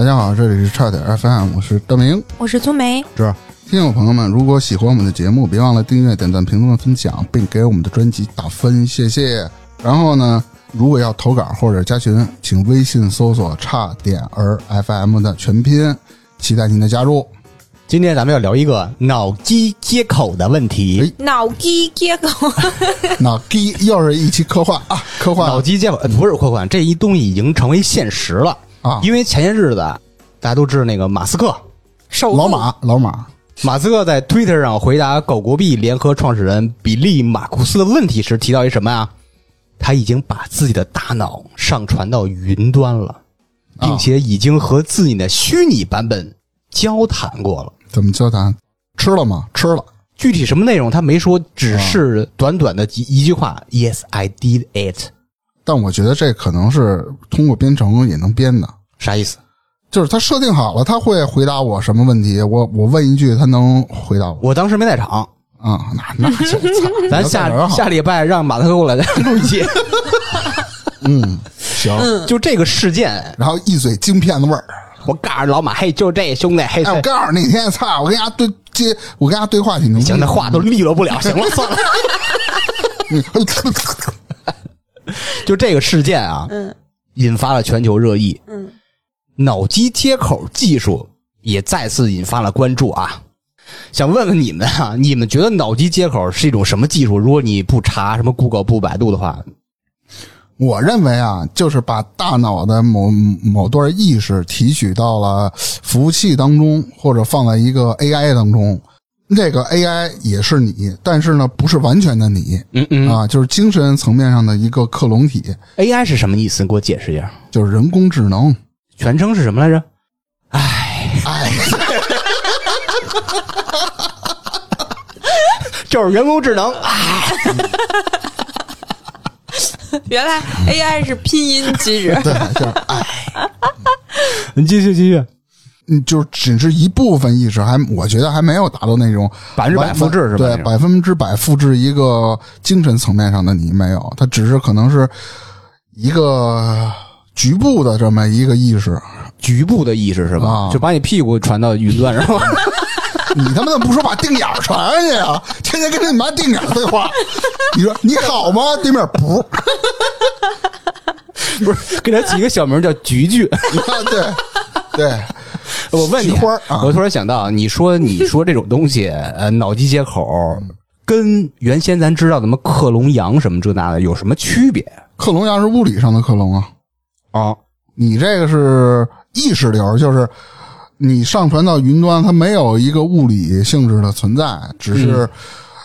大家好，这里是差点 FM，我是大明。我是聪梅，这听友朋友们，如果喜欢我们的节目，别忘了订阅、点赞、评论、分享，并给我们的专辑打分，谢谢。然后呢，如果要投稿或者加群，请微信搜索“差点儿 FM” 的全拼，期待您的加入。今天咱们要聊一个脑机接口的问题。脑机接口，脑机又是一期科幻啊，科幻脑机接口呃不是科幻，这一东西已经成为现实了啊因为前些日子大家都知道那个马斯克，手老马，老马，马斯克在 Twitter 上回答狗国币联合创始人比利马库斯的问题时提到一什么呀？他已经把自己的大脑上传到云端了，啊并且已经和自己的虚拟版本交谈过了。怎么交谈？吃了吗？吃了。具体什么内容他没说，只是短短的一一句话：“Yes, I did it。但我觉得这可能是通过编程也能编的，”啥意思？就是他设定好了，他会回答我什么问题，我我问一句，他能回答我我当时没在场，啊、那那就操 咱下下礼拜让马特过来再录一期。嗯行，就这个事件，然后一嘴京片子味儿。我告诉老马，嘿，就这兄弟，嘿，哎，我告诉你，那天操，我跟人家对接，我跟人家对话挺牛逼。行，那话都利落不了，行了，算了。嗯 就这个事件啊，嗯引发了全球热议，嗯，脑机接口技术也再次引发了关注啊。想问问你们啊，你们觉得脑机接口是一种什么技术？如果你不查什么 Google 不百度的话，我认为啊，就是把大脑的某某段意识提取到了服务器当中，或者放在一个 AI 当中。这个 AI 也是你，但是呢，不是完全的你嗯嗯啊，就是精神层面上的一个克隆体，，AI 是什么意思？你给我解释一下，就是人工智能。全称是什么来着？哎，哎，就是人工智能。哎原来 AI 是拼音机制，对，就是哎，你继续继续，嗯，就是只是一部分意识，还我觉得还没有达到那种百分之百复制是吧对百分之百复制一个精神层面上的你没有，它只是可能是一个局部的这么一个意识。局部的意识是吧？啊就把你屁股传到云端是吧。你他妈怎么不说把腚眼儿传上去啊？天天跟你妈腚眼儿对话，你说你好吗？对面不，不是，给他起个小名叫菊菊。对对，我问你花啊。我突然想到，你说你说这种东西，呃，脑机接口跟原先咱知道的什么克隆羊什么这那的有什么区别？克隆羊是物理上的克隆啊，啊？你这个是意识流，就是你上传到云端，它没有一个物理性质的存在，只是、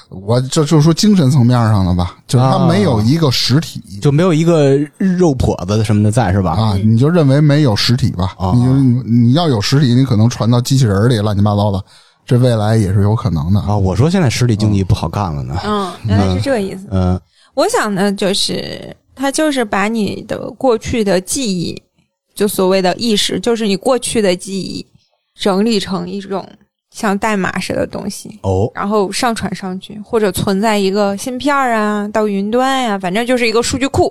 我这就是说精神层面上的吧，就是它啊没有一个实体。就没有一个肉脯子什么的在是吧？啊，你就认为没有实体吧？啊你就你要有实体，你可能传到机器人里，乱七八糟的，这未来也是有可能的。啊，我说现在实体经济不好干了呢。嗯，原来是这个意思。嗯我想呢，就是他就是把你的过去的记忆，就所谓的意识，就是你过去的记忆，整理成一种像代码似的东西，哦，然后上传上去，或者存在一个芯片啊，到云端呀、反正就是一个数据库、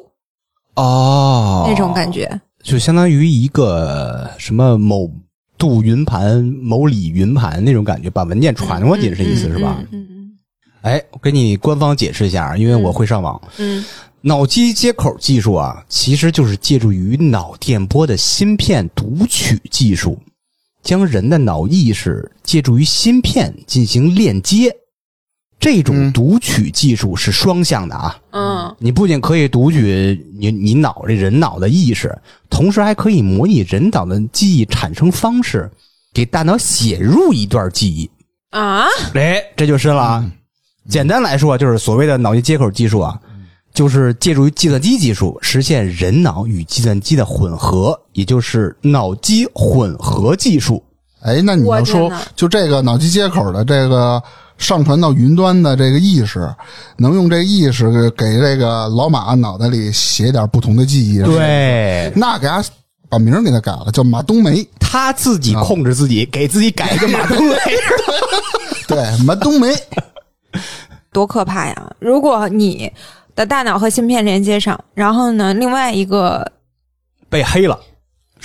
哦，那种感觉。就相当于一个什么某度云盘、某里云盘那种感觉，把文件传过去，是意思是吧？嗯嗯哎，我给你官方解释一下，因为我会上网。嗯脑机接口技术啊，其实就是借助于脑电波的芯片读取技术，将人的脑意识借助于芯片进行链接。这种嗯读取技术是双向的啊，嗯你不仅可以读取你你脑这人脑的意识，同时还可以模拟人脑的记忆产生方式，给大脑写入一段记忆。啊，哎，这就深了啊！简单来说，就是所谓的脑机接口技术啊，就是借助于计算机技术实现人脑与计算机的混合，也就是脑机混合技术。哎，那你要说，就这个脑机接口的这个上传到云端的这个意识，能用这意识给这个老马脑袋里写点不同的记忆，，对，那给他把名给他改了，叫马冬梅，他自己控制自己，给自己改一个马冬梅。对，马冬梅，多可怕呀！如果你的大脑和芯片连接上，然后呢，另外一个被黑了，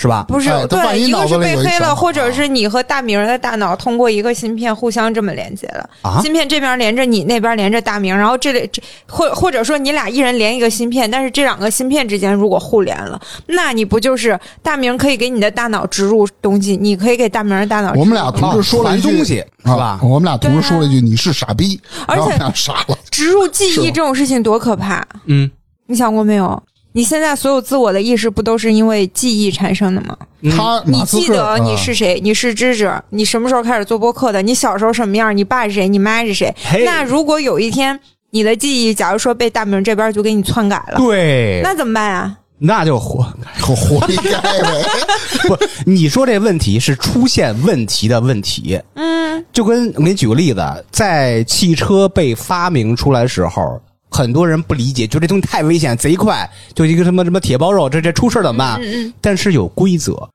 是吧？不是哎，对，一个是被黑了，或者是你和大明的大脑通过一个芯片互相这么连接了。啊芯片这边连着你，那边连着大明，然后这里这或或者说你俩一人连一个芯片，但是这两个芯片之间如果互联了，那你不就是大明可以给你的大脑植入东西，你可以给大明的大脑植入我们俩同时说了一句东西是吧啊？我们俩同时说了一句：“你是傻逼。”而且然后我们俩傻了。植入记忆这种事情多可怕，嗯，你想过没有？你现在所有自我的意识不都是因为记忆产生的吗？嗯他你记得你啊是谁？你是芝芝？你什么时候开始做播客的？你小时候什么样？你爸是谁？你妈是谁？那如果有一天你的记忆，假如说被大明这边就给你篡改了，对，那怎么办啊？那就活活活该呗。不，你说这问题是出现问题的问题，嗯，就跟我给你举个例子，在汽车被发明出来的时候，很多人不理解，觉得这东西太危险，贼快，就一个什么什么铁包肉，这这出事儿怎么办？嗯嗯但是有规则。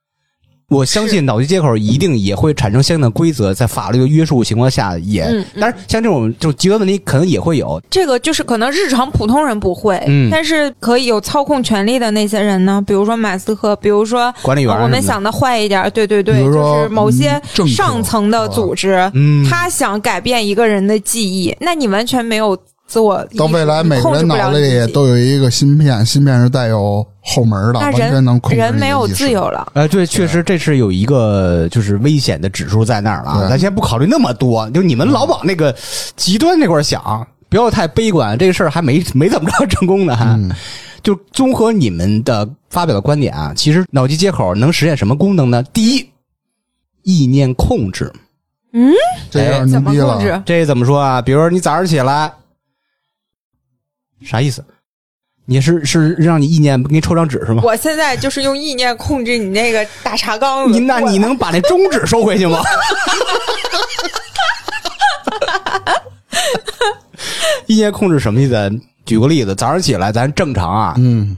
我相信脑机接口一定也会产生相应的规则，在法律的约束情况下也，嗯当然像这种这种极端问题可能也会有，这个就是可能日常普通人不会，嗯。但是可以有操控权力的那些人呢，比如说马斯克，比如说管理员什么的。呃我们想的坏一点，对对对，比如说就是某些嗯政客上层的组织，嗯。他想改变一个人的记忆，那你完全没有自我到未来，每个人脑子里都有一个芯片，芯片是带有后门的，完全能控制人没有自由了。呃，对，确实这是有一个就是危险的指数在那儿了咱先不考虑那么多，就你们老往那个极端那块儿想，不要太悲观。这个事儿还没 没怎么着成功呢，还。嗯就综合你们的发表的观点啊，其实脑机接口能实现什么功能呢？第一，意念控制。嗯这有点牛怎么逼了。控制？这怎么说啊？比如说你早上起来，啥意思？你是是让你意念给你抽张纸是吗？我现在就是用意念控制你那个大茶缸子。你那你能把那中指收回去吗？意念控制什么意思？举个例子，早上起来咱正常啊，嗯，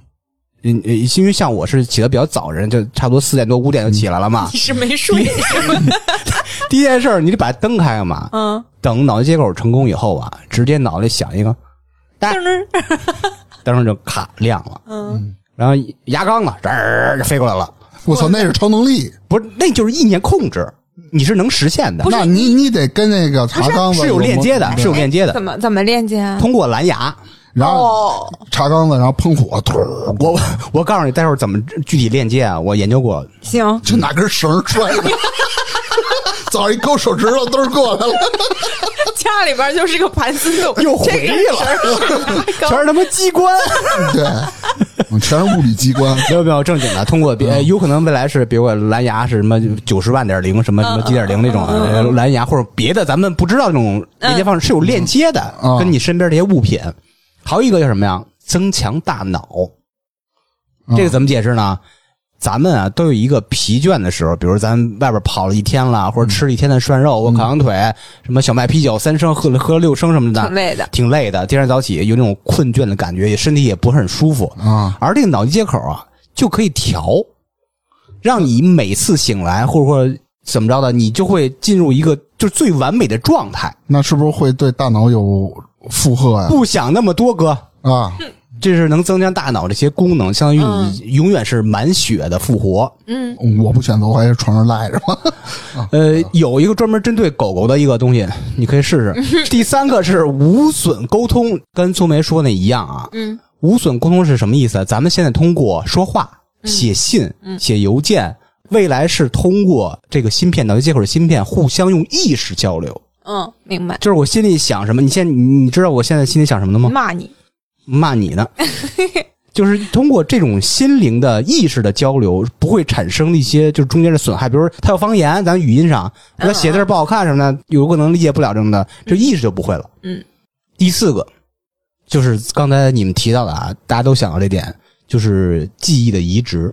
因为像我是起的比较早人，就差不多四点多五点就起来了嘛。你是没睡是吗？第一件事儿你得把灯开了嘛，嗯，等脑机接口成功以后啊，直接脑袋想一个，噔儿 灯就咔亮了，嗯，然后牙缸子，这儿就飞过来了。我操，那是超能力。不是，那就是意念控制，你是能实现的，那你你得跟那个茶缸子是有链接的，是有链接的怎。么怎么链接啊？通过蓝牙，然后哦，茶缸子，然后喷火，突 我我告诉你，待会儿怎么具体链接啊？我研究过，行，就拿根绳儿拽着，早上一勾手指头都是过来了。家里边就是个盘丝洞，又回去了，全是他妈机关。对，嗯全是物理机关。没有没有正经的，通过别有可能未来是比如说蓝牙是什么九十万点零什么什么几点零那种呃蓝牙，或者别的咱们不知道那种连接方式是有链接的，嗯跟你身边这些物品。还有一个叫什么呀？增强大脑，这个怎么解释呢？咱们啊都有一个疲倦的时候，比如咱外边跑了一天了，或者吃了一天的涮肉或烤羊腿，什么小麦啤酒三升喝了喝了六升什么的，挺累的。挺累的。第二天早起有那种困倦的感觉，也身体也不是很舒服。啊，而这个脑机接口啊，就可以调，让你每次醒来或者说怎么着的，你就会进入一个就是最完美的状态，那是不是会对大脑有负荷呀？不想那么多哥。啊，这是能增加大脑这些功能，相当于你永远是满血的复活。嗯，我不选择，我还是床上赖着吧。呃，有一个专门针对狗狗的一个东西，你可以试试。第三个是无损沟通，跟苏梅说那一样啊。嗯，无损沟通是什么意思？咱们现在通过说话、写信、写邮件，未来是通过这个芯片、脑机接口的芯片互相用意识交流。嗯，明白。就是我心里想什么，你现在你你知道我现在心里想什么的吗？骂你，骂你呢。就是通过这种心灵的意识的交流，不会产生一些就是中间的损害，比如他有方言，咱语音上他写字不好看什么的，有可能理解不了什么的，这意识就不会了。嗯，第四个就是刚才你们提到的啊，大家都想到这点，就是记忆的移植。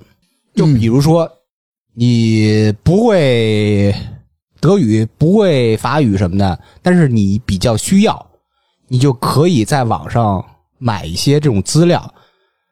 就比如说，你不会德语，不会法语什么的，但是你比较需要，你就可以在网上买一些这种资料，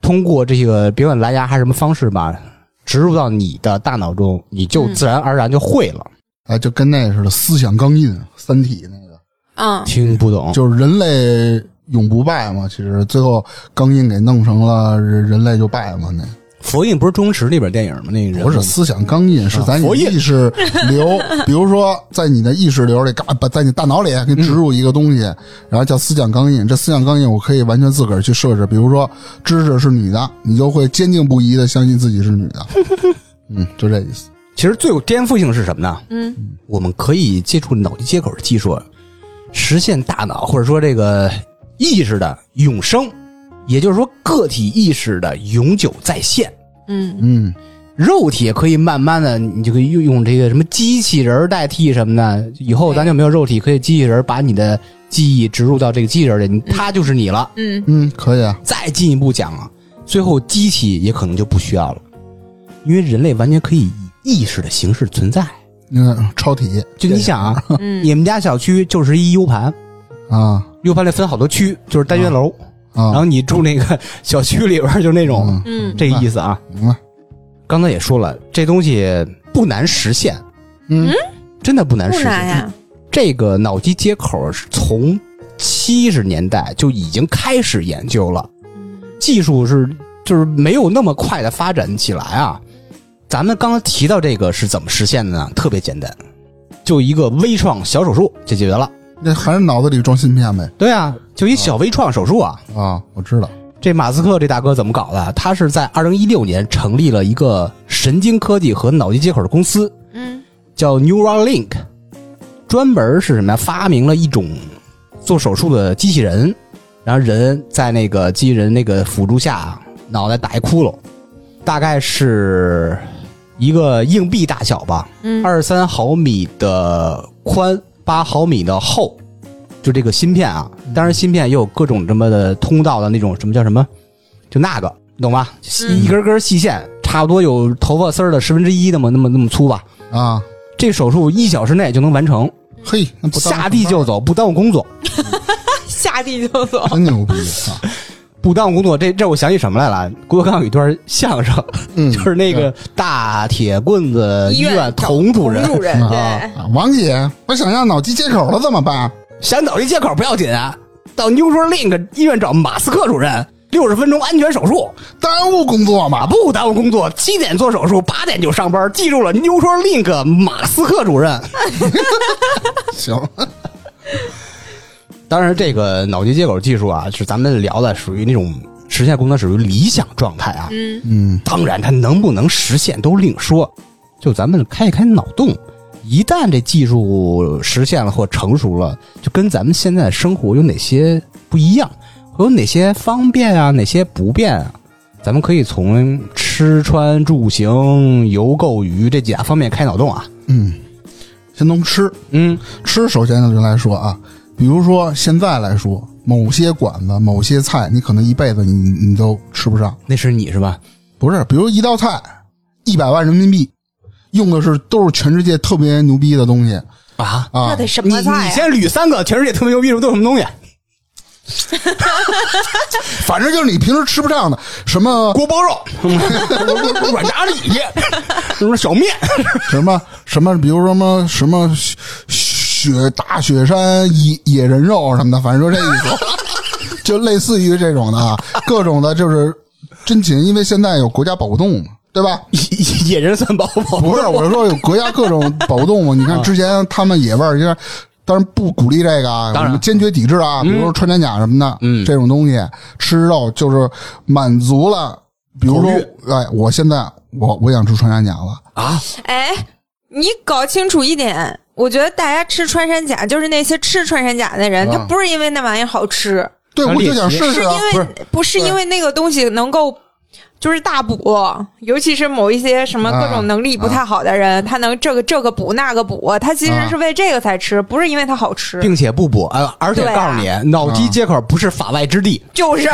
通过这个别管蓝牙还是什么方式吧，植入到你的大脑中，你就自然而然就会了。啊，就跟那似的，思想钢印，《三体》那个，嗯，听不懂，就是人类永不败嘛。其实最后钢印给弄成了，人人类就败嘛。那佛印不是周星驰那本电影吗？那个人不是思想钢印，是在你意识流，比如说在你的意识流里，嘎把在你大脑里给你植入一个东西，然后叫思想钢印。这思想钢印我可以完全自个儿去设置，比如说知识是女的，你就会坚定不移的相信自己是女的。嗯，就这意思。其实最有颠覆性是什么呢？嗯，我们可以借助脑机接口的技术，实现大脑或者说这个意识的永生，也就是说个体意识的永久再现。嗯嗯，肉体也可以慢慢的，你就可以用用这个什么机器人代替什么的，以后咱就没有肉体，可以机器人把你的记忆植入到这个机器人里，你它就是你了。嗯嗯，可以啊。再进一步讲啊，最后机器也可能就不需要了，因为人类完全可以以意识的形式存在。那个超体就你想啊，嗯你们家小区就是一 U 盘啊，U 盘里分好多区，就是单元楼，然啊，后你住那个小区里边就是那种、嗯嗯这个意思啊。明白。刚才也说了，这东西不难实现，嗯真的不难实现。难呀。这个脑机接口是从七十年代就已经开始研究了，技术是就是没有那么快的发展起来啊。咱们刚刚提到这个是怎么实现的呢？特别简单，就一个微创小手术就解决了。那还是脑子里装芯片呗。对啊，就一小微创手术啊。啊，我知道。这马斯克这大哥怎么搞的？他是在二零一六年成立了一个神经科技和脑机接口的公司，嗯叫 Neuralink，专门是什么呀？发明了一种做手术的机器人，然后人在那个机器人那个辅助下，脑袋打一窟窿，大概是一个硬币大小吧，嗯二三毫米的宽，八毫米的厚，就这个芯片啊。当然，芯片也有各种什么的通道的那种什么叫什么，就那个，你懂吧？嗯一根根细线，差不多有头发丝儿的十分之一那么那么那么粗吧。啊，这手术一小时内就能完成，嘿，那不当下地就走，不耽误工作，下地就走。真牛逼啊！不耽误工作。这这我想起什么来了？郭德纲有一段相声，嗯，就是那个大铁棍子医院童主任，主任对，啊，王姐，我想要脑机接口了怎么办？想脑机接口不要紧啊，到 Neuralink 医院找马斯克主任，六十分钟安全手术，耽误工作吗？不耽误工作，七点做手术，八点就上班。记住了，Neuralink 马斯克主任。行，当然，这个脑机接口技术啊，是咱们聊的属于那种实现功能属于理想状态啊。嗯嗯当然，它能不能实现都另说。就咱们开一开脑洞，一旦这技术实现了或成熟了，就跟咱们现在的生活有哪些不一样，会有哪些方便啊，哪些不便啊？咱们可以从吃穿住行、游购娱这几大方面开脑洞啊。嗯，先从吃嗯，吃，首先呢就来说啊，比如说现在来说，某些馆子、某些菜，你可能一辈子你你都吃不上。那是你是吧？不是，比如一道菜一百万人民币，用的是都是全世界特别牛逼的东西啊，啊那。得什你你么菜呀？先捋三个全世界特别牛逼的都有什么东西？反正就是你平时吃不上的，什么锅包肉、软炸里脊、什么小面，什么什么，比如说什么什么雪雪大雪山野野人肉什么的，反正说这意思，就类似于这种的啊，各种的就是珍禽，因为现在有国家保护动物嘛，对吧？野人算保保不是，我是说有国家各种保护动物。你看之前他们野味儿，就是当然不鼓励这个啊，当然我们坚决抵制啊。比如说穿山甲什么的，嗯这种东西吃肉就是满足了。比如说哎，我现在我我想吃穿山甲了，啊！哎，你搞清楚一点，我觉得大家吃穿山甲，就是那些吃穿山甲的人，啊他不是因为那玩意儿好吃，对，我就想猎奇试试啊。因为不是因为那个东西能够。就是大补，尤其是某一些什么各种能力不太好的人，他能这个这个补那个补，他其实是为这个才吃，不是因为它好吃。并且不补啊，而且对啊告诉你，脑机接口不是法外之地就是，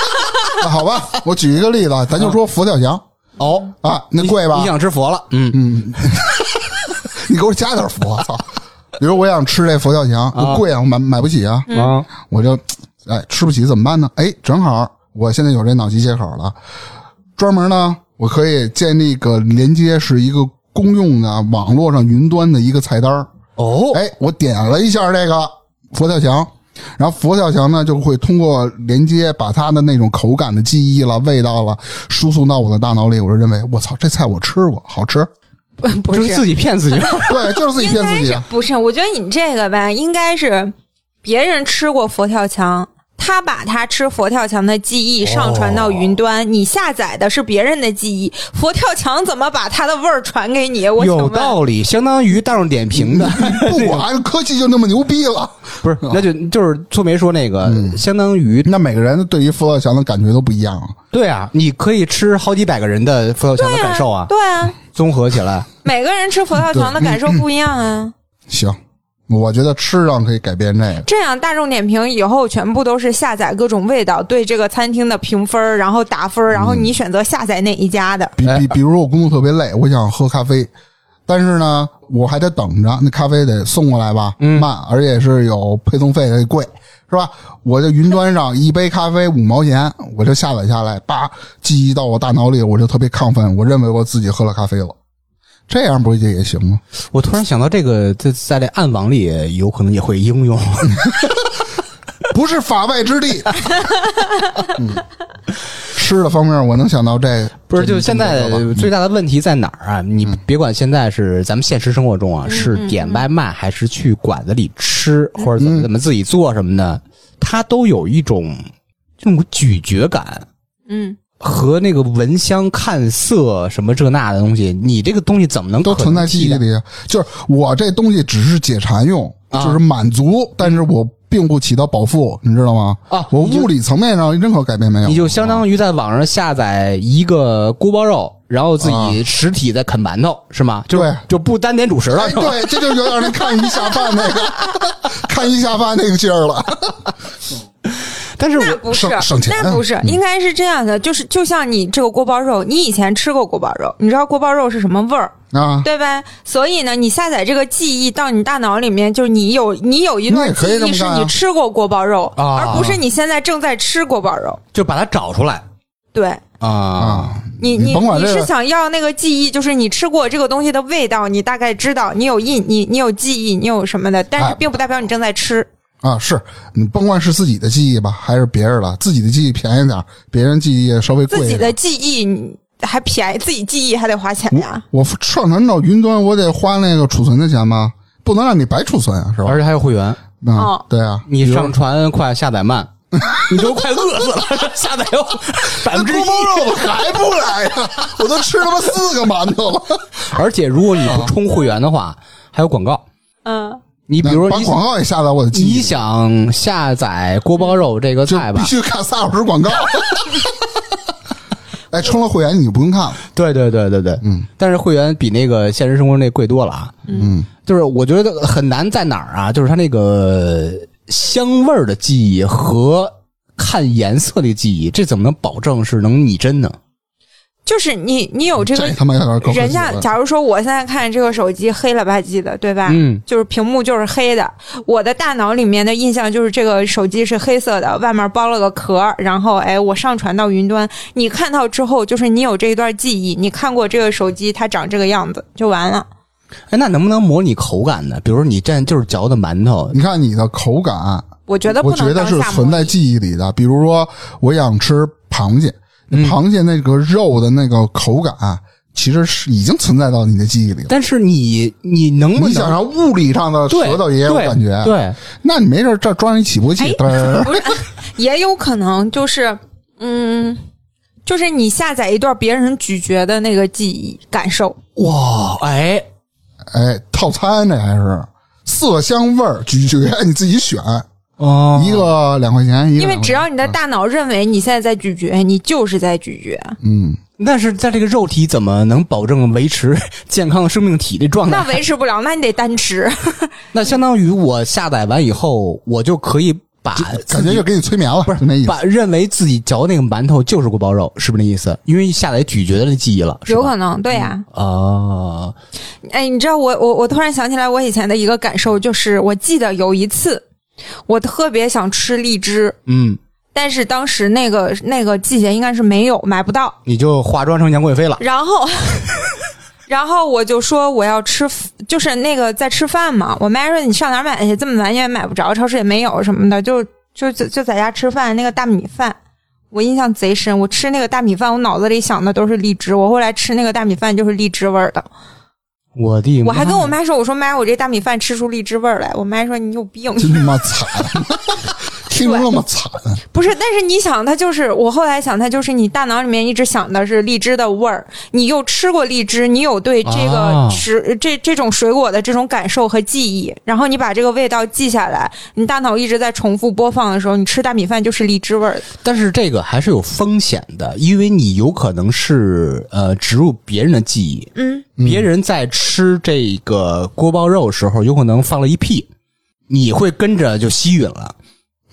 那好吧，我举一个例子，咱就说佛跳墙哦。啊，那贵吧你？想吃佛了？嗯，嗯，你给我加点佛，操！比如我想吃这佛跳墙，啊贵啊，我买买不起啊。啊，我就哎吃不起怎么办呢？哎，正好我现在有这脑机接口了，专门呢，我可以建立个连接，是一个公用的网络上云端的一个菜单儿哦，哎，我点了一下这个佛跳墙，然后佛跳墙呢就会通过连接把它的那种口感的记忆了、味道了输送到我的大脑里，我就认为我操，这菜我吃过，好吃。不不就是自己骗自己。对，就是自己骗自己不是？我觉得你这个吧，应该是别人吃过佛跳墙，他把他吃佛跳墙的记忆上传到云端，你下载的是别人的记忆，佛跳墙怎么把它的味儿传给你？我有，道理，相当于大众点评的，不管科技就那么牛逼了，不是？那就就是粗梅说那个，相当于那每个人对于佛跳墙的感觉都不一样啊。对啊，你可以吃好几百个人的佛跳墙的感受啊，对啊，综合起来。每个人吃佛跳墙的感受不一样啊。行，我觉得吃上可以改变这个。这样大众点评以后全部都是下载各种味道，对这个餐厅的评分，然后打分，然后你选择下载哪一家的。比比，比如我工作特别累，我想喝咖啡，但是呢，我还得等着，那咖啡得送过来吧，慢，而且是有配送费得贵，是吧？我这云端上一杯咖啡五毛钱，我就下载下来，叭，记忆到我大脑里，我就特别亢奋，我认为我自己喝了咖啡了，这样不也也行吗？我突然想到，这个在在这暗网里有可能也会应用。不是法外之地。嗯，吃的方面，我能想到这个，不是，就现在最大的问题在哪儿啊？你别管现在是咱们现实生活中啊，是点外卖还是去馆子里吃，或者怎么怎么自己做什么的，它都有一种这种咀嚼感嗯，和那个闻香看色什么这那的东西。你这个东西怎么能都存在记忆？里。就是我这东西只是解馋用，啊就是满足，但是我并不起到饱腹，你知道吗？啊我物理层面上任何改变没有。你就相当于在网上下载一个锅包肉，然后自己实体在啃馒头，是吗？就对就不单点主食了，哎？对，这就有点那看一下饭那个，看一下饭那个劲儿了。但是那不是省省，钱那不是，应该是这样的，就是就像你这个锅包肉，你以前吃过锅包肉，你知道锅包肉是什么味儿，啊，对吧？所以呢，你下载这个记忆到你大脑里面，就是你有你有一段记忆是你吃过锅包肉，啊而不是你现在正在吃锅包肉。就把它找出来对啊啊，你，你你是想要那个记忆，就是你吃过这个东西的味道，你大概知道，你有印，你你有记忆，你有什么的，但是哎并不代表你正在吃。啊，是你甭管是自己的记忆吧，还是别人的，自己的记忆便宜点儿，别人记忆稍微贵一点。自己的记忆还便宜，自己记忆还得花钱呀。我上传到云端，我得花那个储存的钱吗？不能让你白储存啊，是吧？而且还有会员，嗯哦，对啊，你上传快，下载慢，你都快饿死了，下载有百分之一。锅包肉还不来呀？我都吃他妈四个馒头了。而且如果你不充会员的话，还有广告。嗯，你比如说你把广告也下载我的记忆你，想下载锅包肉这个菜吧必？须看仨小时广告。哎，充了会员你就不用看了。对对对对对，嗯，但是会员比那个现实生活那贵多了啊。嗯，就是我觉得很难在哪儿啊？就是它那个香味儿的记忆和看颜色的记忆，这怎么能保证是能拟真呢？就是你你有这个这他妈有点高人家假如说我现在看这个手机黑了吧唧的，对吧？嗯，就是屏幕就是黑的，我的大脑里面的印象就是这个手机是黑色的，外面包了个壳，然后哎，我上传到云端，你看到之后，就是你有这一段记忆，你看过这个手机它长这个样子就完了。哎，那能不能模拟口感呢？比如说你这就是嚼的馒头，你看你的口感，我觉得不我觉得是存在。记忆里的。比如说，我想吃螃蟹，嗯螃蟹那个肉的那个口感，其实是已经存在到你的记忆里了。但是你你能不你想能让物理上的对舌头也有感觉，对，那你没事这装一起搏器，不是，也有可能就是，嗯，就是你下载一段别人咀嚼的那个记忆感受。哇，哎，哎，套餐这还是色香味儿咀嚼，你自己选，哦一个两块钱，一个因为只要你的大脑认为你现在在咀嚼，你就是在咀嚼。嗯，但是在这个肉体怎么能保证维持 健康生命体的状态？那维持不了，那你得单吃。那相当于我下载完以后，我就可以把感觉就给你催眠了，不是那意思。把认为自己嚼那个馒头就是锅包肉，是不是那意思？因为下载咀嚼的记忆了，有可能，对呀、啊，哎，你知道我我我突然想起来，我以前的一个感受就是，我记得有一次，我特别想吃荔枝，嗯，但是当时那个那个季节应该是没有买不到。你就化妆成杨贵妃了。然后，然后我就说我要吃，就是那个在吃饭嘛。我妈说你上哪儿买去？这么晚也买不着，超市也没有什么的，就就就就在家吃饭。那个大米饭，我印象贼深。我吃那个大米饭，我脑子里想的都是荔枝。我后来吃那个大米饭就是荔枝味儿的。我的妈，我还跟我妈说，我说妈，我这大米饭吃出荔枝味儿来。我妈说你有病。真他妈惨，听着那么惨。不是，但是你想，它就是我后来想，它就是你大脑里面一直想的是荔枝的味儿，你又吃过荔枝，你有对这个啊食、这这种水果的这种感受和记忆，然后你把这个味道记下来，你大脑一直在重复播放的时候，你吃大米饭就是荔枝味儿。但是这个还是有风险的，因为你有可能是呃植入别人的记忆，嗯，别人在吃这个锅包肉时候，有可能放了一屁，你会跟着就吸吮了。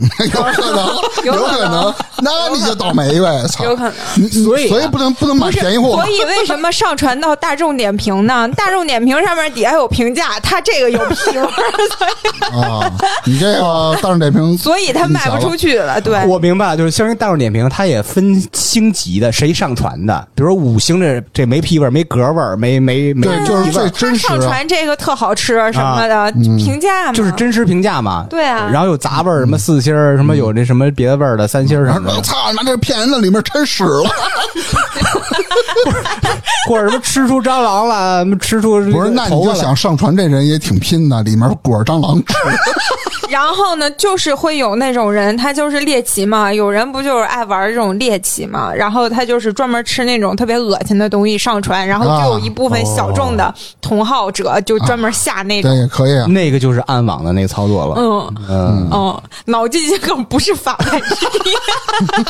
有可能，有有可能能，那你就倒霉呗！操，有可能。所以啊所以不能不能买，便宜货所。以为什么上传到大众点评呢？大众点评上面底下有评价，他这个有屁味儿，啊，你这个大众点评，所以他卖不出去了。对，我明白了，就是相当于大众点评，它也分星级的，谁上传的，比如说五星这这没屁味儿，没格味儿，没没没对，就是最真实啊。上传这个特好吃什么的、评价嘛，就是真实评价嘛。对啊然后有杂味儿，什么四星儿，什么有那什么别的味儿的三星儿什么的，我操！你妈这骗人的，里面掺屎了！或者什么吃出蟑螂了，吃出不是，那你就想上传这人也挺拼的，里面裹着蟑螂吃。然后呢，就是会有那种人，他就是猎奇嘛。有人不就是爱玩这种猎奇嘛？然后他就是专门吃那种特别恶心的东西上传，然后就有一部分小众的同好者就专门下那种。对，也可以啊。那个就是暗网的那个操作了。嗯嗯，嗯，脑筋急梗不是法外之地。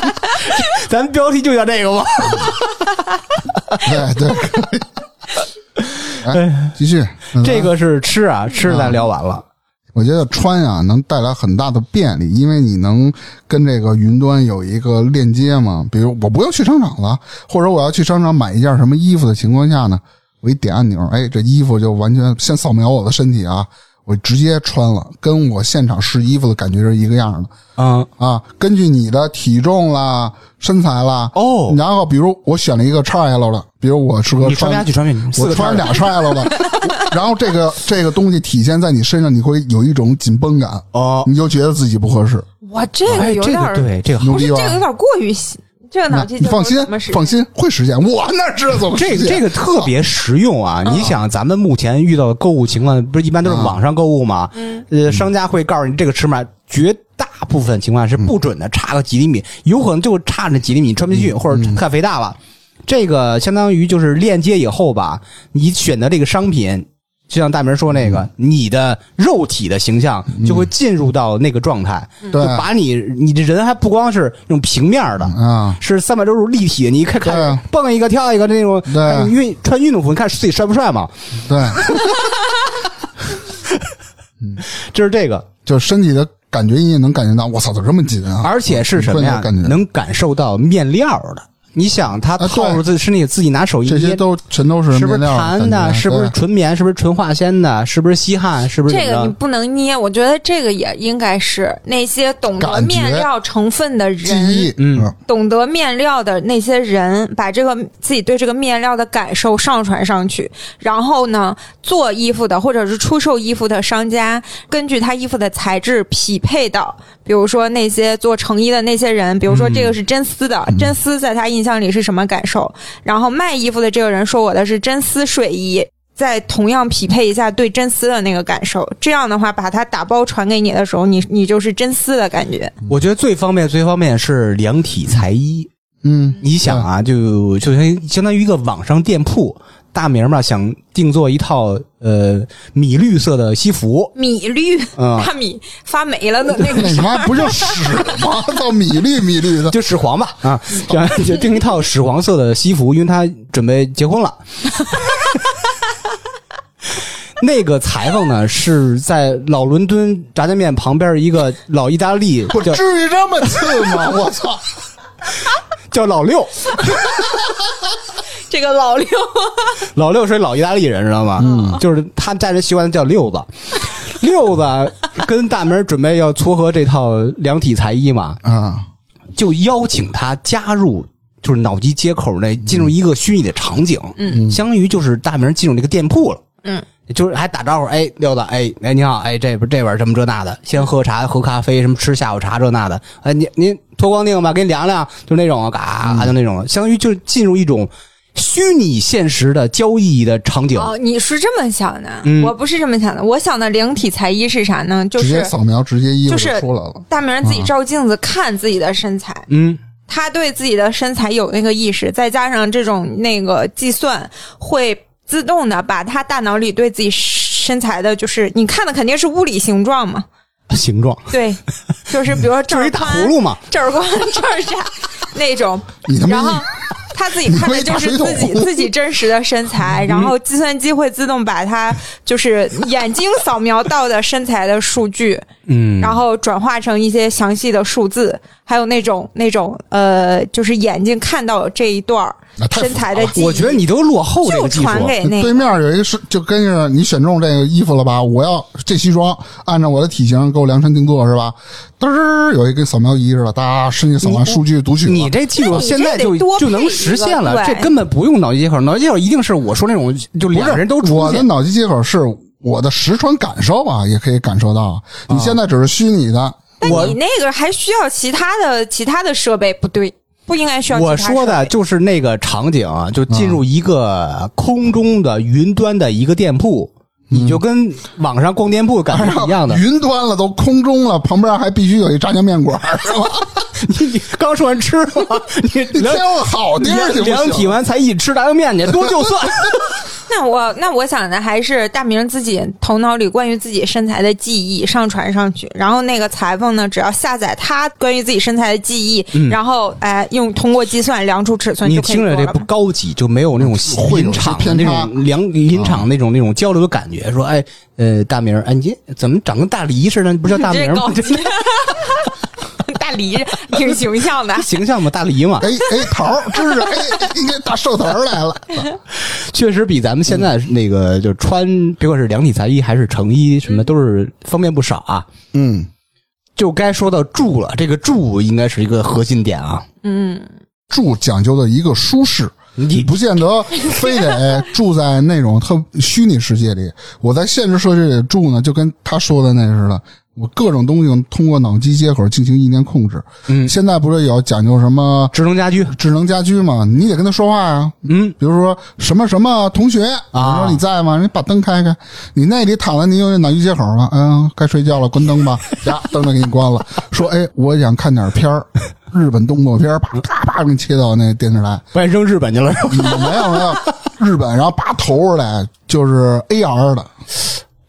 咱标题就叫这个吧。对 对，可以。哎，继续。嗯这个是吃啊，吃咱聊完了。我觉得穿啊能带来很大的便利，因为你能跟这个云端有一个链接嘛。比如我不用去商场了，或者我要去商场买一件什么衣服的情况下呢，我一点按钮，哎，这衣服就完全先扫描我的身体啊，我直接穿了，跟我现场试衣服的感觉是一个样的。嗯，啊。根据你的体重啦、身材啦，哦。然后比如我选了一个 XL 的，比如我适合你穿不下去，穿去，我穿俩 XL 的，然后这个这个东西体现在你身上，你会有一种紧绷感，哦，你就觉得自己不合适。哇这个有点对，这个这个有点过于细，这个那脑筋急梗你放心放心，会实现。我哪知道怎么这实现个这个特别实用啊！你想，咱们目前遇到的购物情况，不是一般都是网上购物吗？嗯，呃，商家会告诉你这个尺码，绝大部分情况是不准的，差个几厘米，有可能就差那几厘米穿不进去，或者太肥大了。这个相当于就是链接以后吧，你选择这个商品，就像大明说那个，你的肉体的形象就会进入到那个状态，对。就把你你这人还不光是那种平面的，啊，是三百六十度立体的，你一看蹦一个跳一个那种，运穿运动服，你看自己帅不帅嘛？对，就是这个，就身体的感觉你也能感觉到，我操，怎么这么紧啊？而且是什么呀？能感受到面料的。你想，他啊套入自己身体，自己拿手一捏，这些都全都是是不是弹的？是不是纯棉？是不是纯化纤的？是不是吸汗？是不是这个你？不能捏，我觉得这个也应该是那些懂得面料成分的记人，忆？嗯懂得面料的那些人，把这个自己对这个面料的感受上传上去，然后呢，做衣服的或者是出售衣服的商家，根据他衣服的材质匹配到，比如说那些做成衣的那些人，比如说这个是真丝的，真丝在他印象里是什么感受？然后卖衣服的这个人说我的是真丝睡衣。再同样匹配一下对真丝的那个感受，这样的话，把它打包传给你的时候，你你就是真丝的感觉。我觉得最方便、最方便是量体裁衣。嗯，你想啊，就就相相当于一个网上店铺，大名嘛想定做一套呃米绿色的西服，米绿，嗯大米发霉了的那个那你妈不就屎吗？叫，米绿米绿的，就屎黄吧啊，这样就定一套屎黄色的西服，因为他准备结婚了。那个裁缝呢，是在老伦敦炸酱面旁边一个老意大利，至于这么次吗？我操！叫老六，这个老六，老六是老意大利人，知道吗？嗯，就是他家人习惯叫六子。六子跟大明准备要撮合这套量体裁衣嘛，啊，就邀请他加入就是脑机接口那进入一个虚拟的场景，嗯，相当于就是大明进入这个店铺了，嗯，就是还打招呼，哎，溜达，哎，哎，你好，哎，这边这边什么这那的，先喝茶喝咖啡，什么吃下午茶这那的，哎，您您脱光腚吧，给你量量，就那种啊，嘎嘎就那种，相当于就进入一种虚拟现实的交易的场景，哦，你是这么想的，嗯我不是这么想的。我想的灵体裁衣是啥呢？就直接是扫描，直接衣服就是出来了。大明自己照镜子看自己的身材，嗯，他对自己的身材有那个意识，再加上这种那个计算，会自动的把他大脑里对自己身材的，就是你看的肯定是物理形状嘛，形状。对，就是比如说这 就是一大葫芦嘛，这儿宽这儿窄那种，然后他自己看的就是自己自己真实的身材，然后计算机会自动把他就是眼睛扫描到的身材的数据，嗯，然后转化成一些详细的数字，还有那种那种呃，就是眼睛看到这一段身材的记忆，我觉得你都落后这就个技术，传给那对个。面有一个是，就跟着你选中这个衣服了吧？我要这西装，按照我的体型给我量身定做是吧？嘚儿有一个扫描仪似的，哒，伸进扫描数据读取了。你这技术现在就多就能实现了，对这根本不用脑机接口，脑机接口一定是我说那种就不是两个人都出我的。脑机接口是我的实穿感受啊，也可以感受到。你现在只是虚拟的，我但你那个还需要其他的其他的设备，不对，不应该需要我说的就是那个场景啊，就进嗯入一个空中的云端的一个店铺，你就跟网上逛店铺感觉是一样的。云端了，都空中了，旁边还必须有一炸酱面馆，是吧？你 你刚说完吃吗？你 你量挑个好地儿行量体？完才一吃炸酱面去，多就算。那我那我想的还是大明自己头脑里关于自己身材的记忆上传上去，然后那个裁缝呢，只要下载他关于自己身材的记忆，然后哎用通过计算量出尺寸嗯你就可以听着这不。高级，就没有那种会有临场那种量临场那种那种交流的感觉。说，哎，呃，大明儿，哎，你怎么长跟大梨似的？不叫大明儿吗？梨 挺形象的。形象嘛，大梨嘛，哎哎，头儿，知识，哎，应该大寿头儿来了。确实比咱们现在那个就穿，别管是量体裁衣还是成衣，什么都是方便不少啊。嗯，就该说到住了，这个住应该是一个核心点啊。嗯，住讲究的一个舒适，你不见得非得住在那种特虚拟世界里。我在现实世界里住呢，就跟他说的那似的，我各种东西通过脑机接口进行意念控制。嗯现在不是有讲究什么智能家居，智能家居吗？你得跟他说话呀。嗯，比如说什么什么同学，啊你说你在吗？你把灯开开。你那里躺着，你有脑机接口了？嗯，该睡觉了，关灯吧。呀，灯都给你关了。说，哎，我想看点片儿，日本动作片，啪啪啪给你切到那电视台。把你扔日本去了是吧？嗯没有没有，日本，然后拔头出来就是 AR 的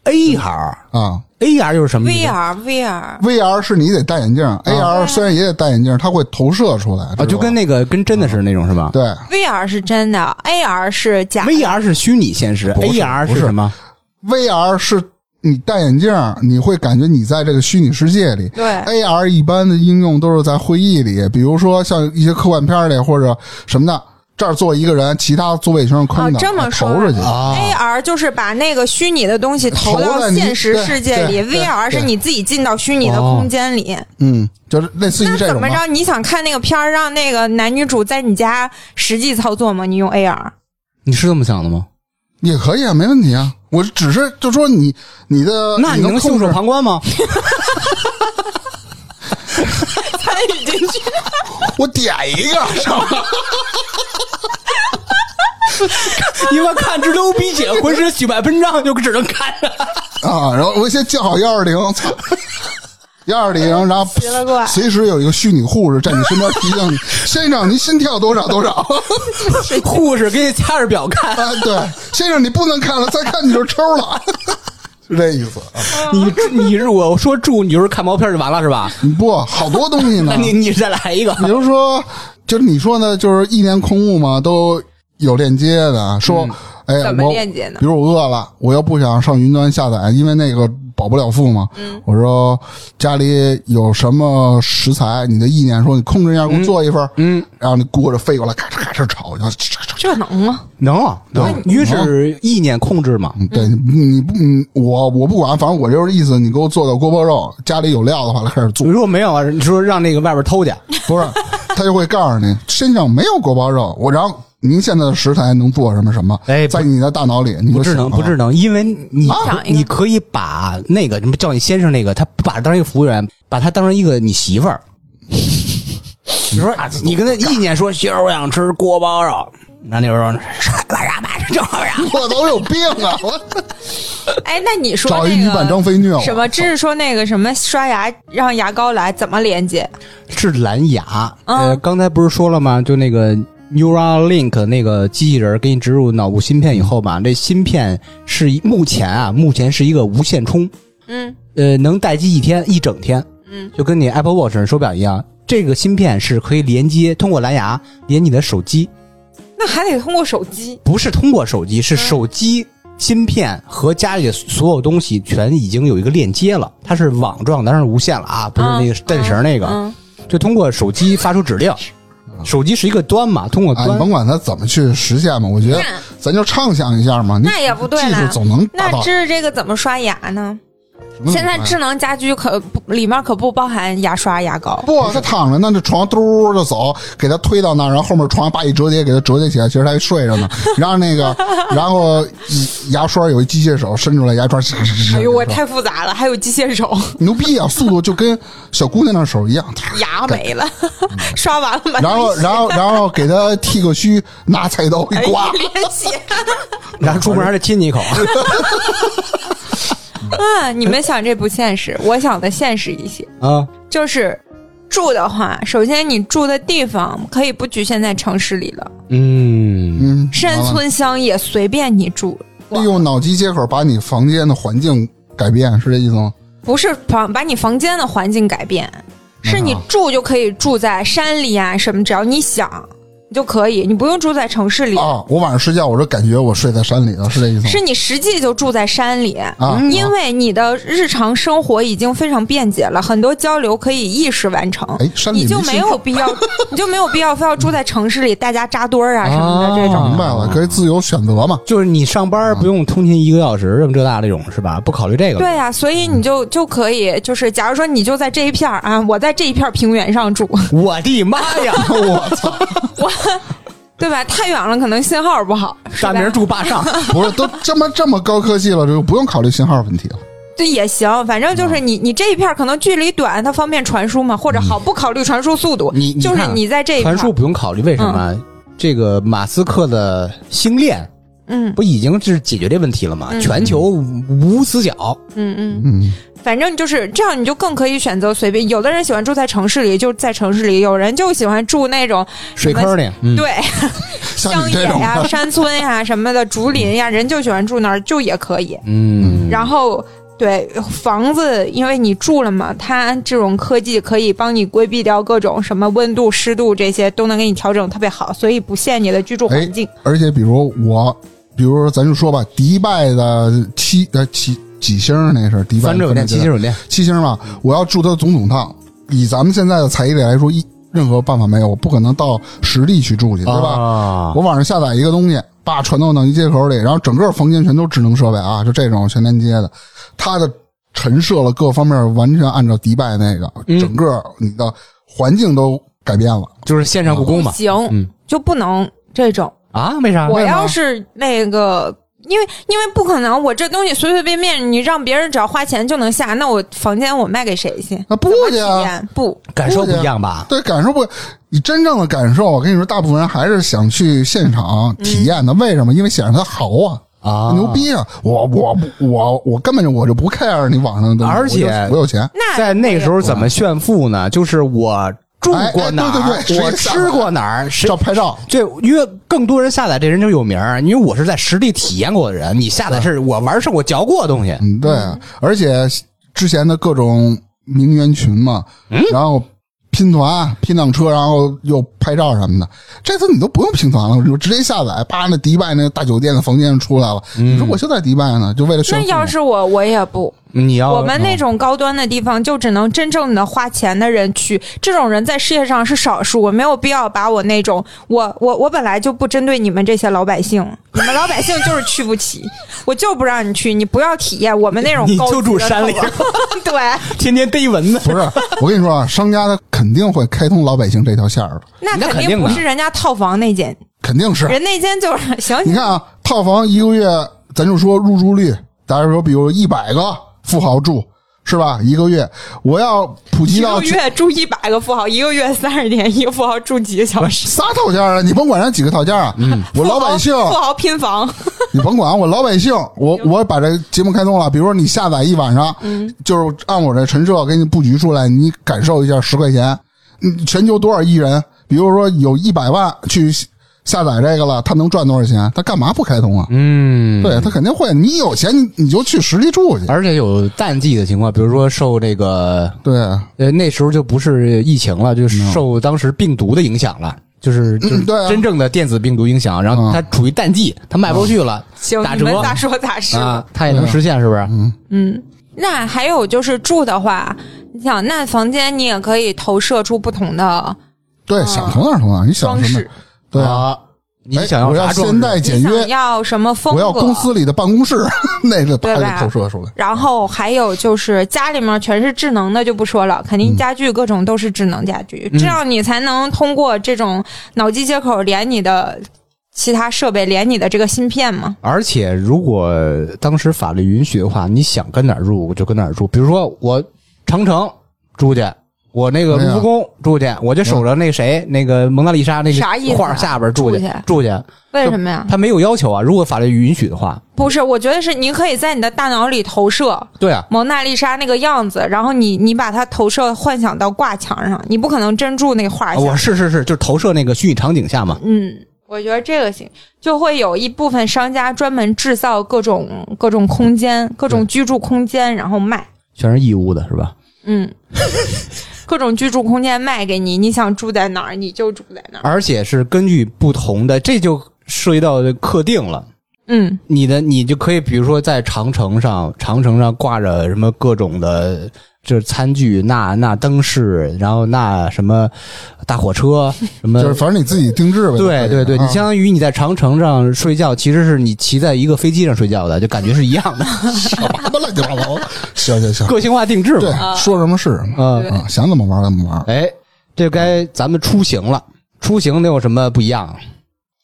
AR 啊 AR 又是什么意思？VR VR，VR 是你得戴眼镜，AR 虽然也得戴眼镜，它会投射出来啊，就跟那那个跟真的是那种是吧？对 VR 是真的，AR 是假的。VR 是虚拟现实不是，AR 是什么？VR 是你戴眼镜，你会感觉你在这个虚拟世界里。对 AR 一般的应用都是在会议里，比如说像一些科幻片里或者什么的，这儿坐一个人，其他座位全是空的，哦这么说投出去。啊 AR 就是把那个虚拟的东西投投到现实世界里，VR 是你自己进到虚拟的哦空间里。嗯，就是类似于那这种吧。怎么着？你想看那个片儿，让那个男女主在你家实际操作吗？你用 AR？你是这么想的吗？也可以啊，没问题啊。我只是就说你你的那你能袖手旁观吗？参与进去？我点一个是吧。你们看直流鼻血，浑身血脉喷张，就只能看着。啊，然后我先叫好幺二零，操，幺二零，然后随时有一个虚拟护士在你身边提醒你，先生，您心跳多少多少？护士给你掐着表看，啊，对，先生，你不能看了，再看你就抽了，是这意思啊？你你是我说住，你就是看毛片就完了是吧？不，好多东西呢。那，你你再来一个。比如说，就是你说呢，就是一年空物嘛，都有链接的，说，哎，怎么我链接呢比如我饿了，我又不想上云端下载，因为那个保不了腹嘛。嗯我说家里有什么食材，你的意念说你控制一下，给我做一份，嗯，然后你锅着飞过来，咔嚓咔嚓炒，这能吗？能啊能，因为是意念控制嘛。嗯对，你你不，嗯我我不管，反正我就是意思，你给我做个锅包肉，家里有料的话，开始做。如果没有啊，你说让那个外边偷去，不是，他就会告诉你身上没有锅包肉，我然后您现在的食材能做什么什么？哎在你的大脑里，你不智能，不智能，因为你你可以把那个什么叫你先生那个，他不把他当成一个服务员，把他当成一个你媳妇儿。你说你跟他意念说媳妇儿，我想吃锅包肉，那那边说啥玩意儿买这玩意儿？我都有病啊！我 哎，那你说找一那女版张飞虐我什么？只是说那个什么刷牙让牙膏来怎么连接？是蓝牙。嗯呃，刚才不是说了吗？就那个 Neuralink 那个机器人给你植入脑部芯片以后吧，这芯片是一目前啊，目前是一个无线充，嗯呃，能待机一天一整天，嗯，就跟你 Apple Watch 手表一样。这个芯片是可以连接，通过蓝牙连你的手机，那还得通过手机。不是通过手机，是手机芯片和家里的所有东西全已经有一个链接了。它是网状，当然是无线了啊，不是那个电绳那个，嗯，就通过手机发出指令。手机是一个端嘛，通过啊，你端甭管它怎么去实现嘛，我觉得咱就畅想一下嘛。你那也不对技术总能达那到。知识这个怎么刷牙呢？现在智能家居可不里面可不包含牙刷、牙膏。不，他躺着呢，这床嘟就走，给他推到那儿，然后后面床把一折叠，给他折叠起来，其实他还睡着呢。然后那个，然后牙刷有一机械手伸出来，牙刷，哎呦，我太复杂了，还有机械手，牛逼啊！速度就跟小姑娘那手一样。牙没了，刷完了把然后，然后，然后给他剃个须，拿菜刀一刮，连血。然后出门还得亲你一口。啊，你们想这不现实，我想的现实一些，啊，就是住的话，首先你住的地方可以不局限在城市里了，嗯，嗯，山村乡野随便你住。利用脑机接口把你房间的环境改变，是这意思吗？不是房把你房间的环境改变，是你嗯住就可以住在山里啊什么，只要你想，你就可以，你不用住在城市里。啊，我晚上睡觉，我就感觉我睡在山里了，是这意思吗？是你实际就住在山里，啊因为你的日常生活已经非常便捷了，很多交流可以意识完成，哎山里 你就没有必要，你就没有必要非要住在城市里，大家扎堆儿啊什么的这种。明白了，可以自由选择嘛。就是你上班不用通勤一个小时，这么这那这种是吧？不考虑这个。对呀、所以你就就可以，就是假如说你就在这一片儿啊，我在这一片平原上住，我的妈呀！我操，对吧？太远了，可能信号不好，大明住坝上，不是都这么这么高科技了，就不用考虑信号问题了。这也行，反正就是你你这一片可能距离短，它方便传输嘛，或者好不考虑传输速度，你就是你在这一片传输不用考虑，为什么？这个马斯克的星链嗯不已经是解决这问题了吗？全球无死角。嗯嗯。嗯，反正就是这样，你就更可以选择随便。有的人喜欢住在城市里，就在城市里；有人就喜欢住那种水坑里，嗯，对 乡野呀、的，山村呀什么的，竹林呀，人就喜欢住那儿，就也可以。嗯，然后对房子，因为你住了嘛，它这种科技可以帮你规避掉各种什么温度、湿度这些，都能给你调整特别好，所以不限你的居住环境。而且比如我，比如说咱就说吧，迪拜的七呃七几星那是迪拜翻酒店、七星酒店，七星吧，我要住它总统套，以咱们现在的财力来说，一任何办法没有，我不可能到实地去住去，对吧？啊我网上下载一个东西，把传到脑机接口里，然后整个房间全都智能设备啊，就这种全连接的，它的陈设了各方面完全按照迪拜那个，嗯整个你的环境都改变了。就是线上故宫嘛。行，嗯就不能这种。啊，为啥？我要是那个，因为因为不可能，我这东西随随便便你让别人只要花钱就能下，那我房间我卖给谁去？那不怎么体去啊，验？不，感受不一样吧？对，感受不，你真正的感受，我跟你说，大部分人还是想去现场体验的。为什么？因为显示他豪啊。啊，牛！逼啊！我我我我根本就我就不 care 你网上的东西，而且我有钱，那在那个时候怎么炫富呢？就是我住过哪儿，哎哎对对对我吃过哪儿，谁照拍照。对，因为更多人下载这人就有名儿，因为我是在实地体验过的人。你下载是我玩是我嚼过的东西，嗯，对，而且之前的各种名媛群嘛，然后拼团、拼辆车，然后又拍照什么的。这次你都不用拼团了，就直接下载，叭，那迪拜那大酒店的房间就出来了。你说我就在迪拜呢，就为了炫那富。要是我，我也不。你要我们那种高端的地方，就只能真正的花钱的人去。这种人在世界上是少数，我没有必要把我那种我我我本来就不针对你们这些老百姓，你们老百姓就是去不起，我就不让你去，你不要体验我们那种你就住山里 对，天天逮蚊子，不是，我跟你说啊，商家他肯定会开通老百姓这条线儿的，那肯定不是人家套房那间，肯定是。人那间就是行。你看啊，套房一个月，咱就说入住率，大家说，比如一百个富豪住，是吧？一个月，我要普及到一到个月住一百个富豪，一个月三十天，一个富豪住几个小时？仨套间啊，你甭管人几个套间啊，我老百姓，富豪拼房，你甭管我老百姓，我我把这节目开通了，比如说你下载一晚上，嗯，就是按我这陈设给你布局出来，你感受一下十块钱，嗯，全球多少亿人，比如说有一百万去下载这个了，他能赚多少钱？他干嘛不开通啊？嗯，对他肯定会，你有钱你你就去实地住去，而且有淡季的情况，比如说受这个对，呃那时候就不是疫情了，就受当时病毒的影响了。就是就真正的电子病毒影响，然后它处于淡季，它卖不出去了，行，打折你们咋说咋是。啊，它也能实现，是不是？嗯嗯，那还有就是住的话，你想那房间你也可以投射出不同的对，想投哪儿从哪儿，你想什么对啊，啊，你哎想要现代你想简约，要什么风格？我要公司里的办公室，那个啪对吧就投射出来。然后还有就是家里面全是智能的就不说了，肯定家具各种都是智能家具，这样你才能通过这种脑机接口连你的其他设备，连你的这个芯片嘛。而且，如果当时法律允许的话，你想跟哪儿住我就跟哪儿住。比如说，我长城住去，我那个卢浮宫住去，我就守着那谁那个蒙娜丽莎那啥意思啊个画下边住去住去。为什么呀？他没有要求啊，如果法律允许的话，不是，我觉得是你可以在你的大脑里投射对啊，蒙娜丽莎那个样子，然后你你把它投射幻想到挂墙上，你不可能真住那画。我是是是，就是投射那个虚拟场景下嘛。嗯，我觉得这个行，就会有一部分商家专门制造各种各种空间、各种居住空间，然后卖。全是义乌的是吧？嗯，各种居住空间卖给你，你想住在哪儿你就住在哪儿。而且是根据不同的，这就涉及到客定了。嗯，你的你就可以，比如说在长城上，长城上挂着什么各种的，就是餐具，那那灯饰，然后那什么大火车，什么就是反正你自己定制呗。对对对，啊你相当于你在长城上睡觉，其实是你骑在一个飞机上睡觉的，就感觉是一样的，什么乱七八糟。行行行，个性化定制对嘛。，说什么是什么嗯，想怎么玩怎么玩。哎，这该咱们出行了，出行能有什么不一样？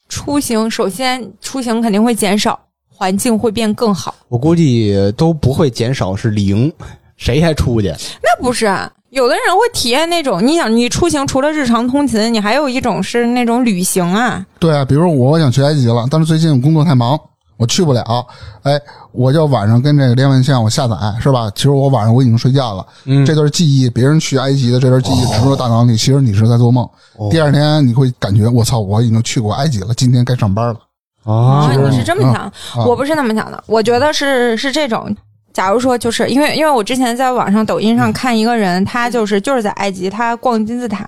出行首先出行肯定会减少，环境会变更好。我估计都不会减少，是零，谁还出去？那不是啊，有的人会体验那种，你想你出行除了日常通勤，你还有一种是那种旅行啊。对啊，比如我想去埃及了，但是最近工作太忙，我去不了。哎，我就晚上跟这个连完线，我下载是吧？其实我晚上我已经睡觉了，嗯这段记忆，别人去埃及的这段记忆植入大脑里，其实你是在做梦。第二天你会感觉我操，我已经去过埃及了，今天该上班了。啊你是这么想，啊我不是那么想的。我觉得是是这种。假如说，就是因为因为我之前在网上抖音上看一个人，他就是就是在埃及，他逛金字塔，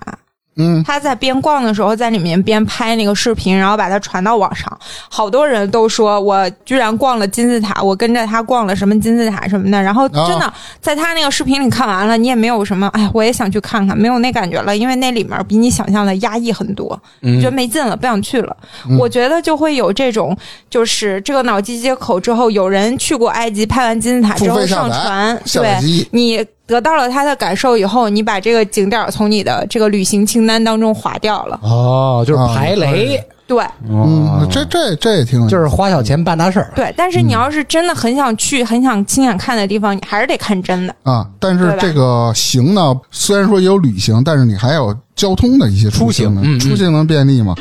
嗯，他在边逛的时候在里面边拍那个视频，然后把它传到网上。好多人都说我居然逛了金字塔，我跟着他逛了什么金字塔什么的。然后真的在他那个视频里看完了，你也没有什么，哎，我也想去看看，没有那感觉了，因为那里面比你想象的压抑很多。嗯觉得没劲了，不想去了。嗯我觉得就会有这种，就是这个脑机接口之后，有人去过埃及，拍完金字塔之后上传，对你得到了他的感受以后，你把这个景点从你的这个旅行清单当中划掉了。哦，就是排雷，对嗯哦，这这这也挺就是花小钱办大事儿。对，但是你要是真的很想去、很想亲眼看的地方，你还是得看真的。啊。但是这个行呢，虽然说也有旅行，但是你还有交通的一些出行出行能便利吗？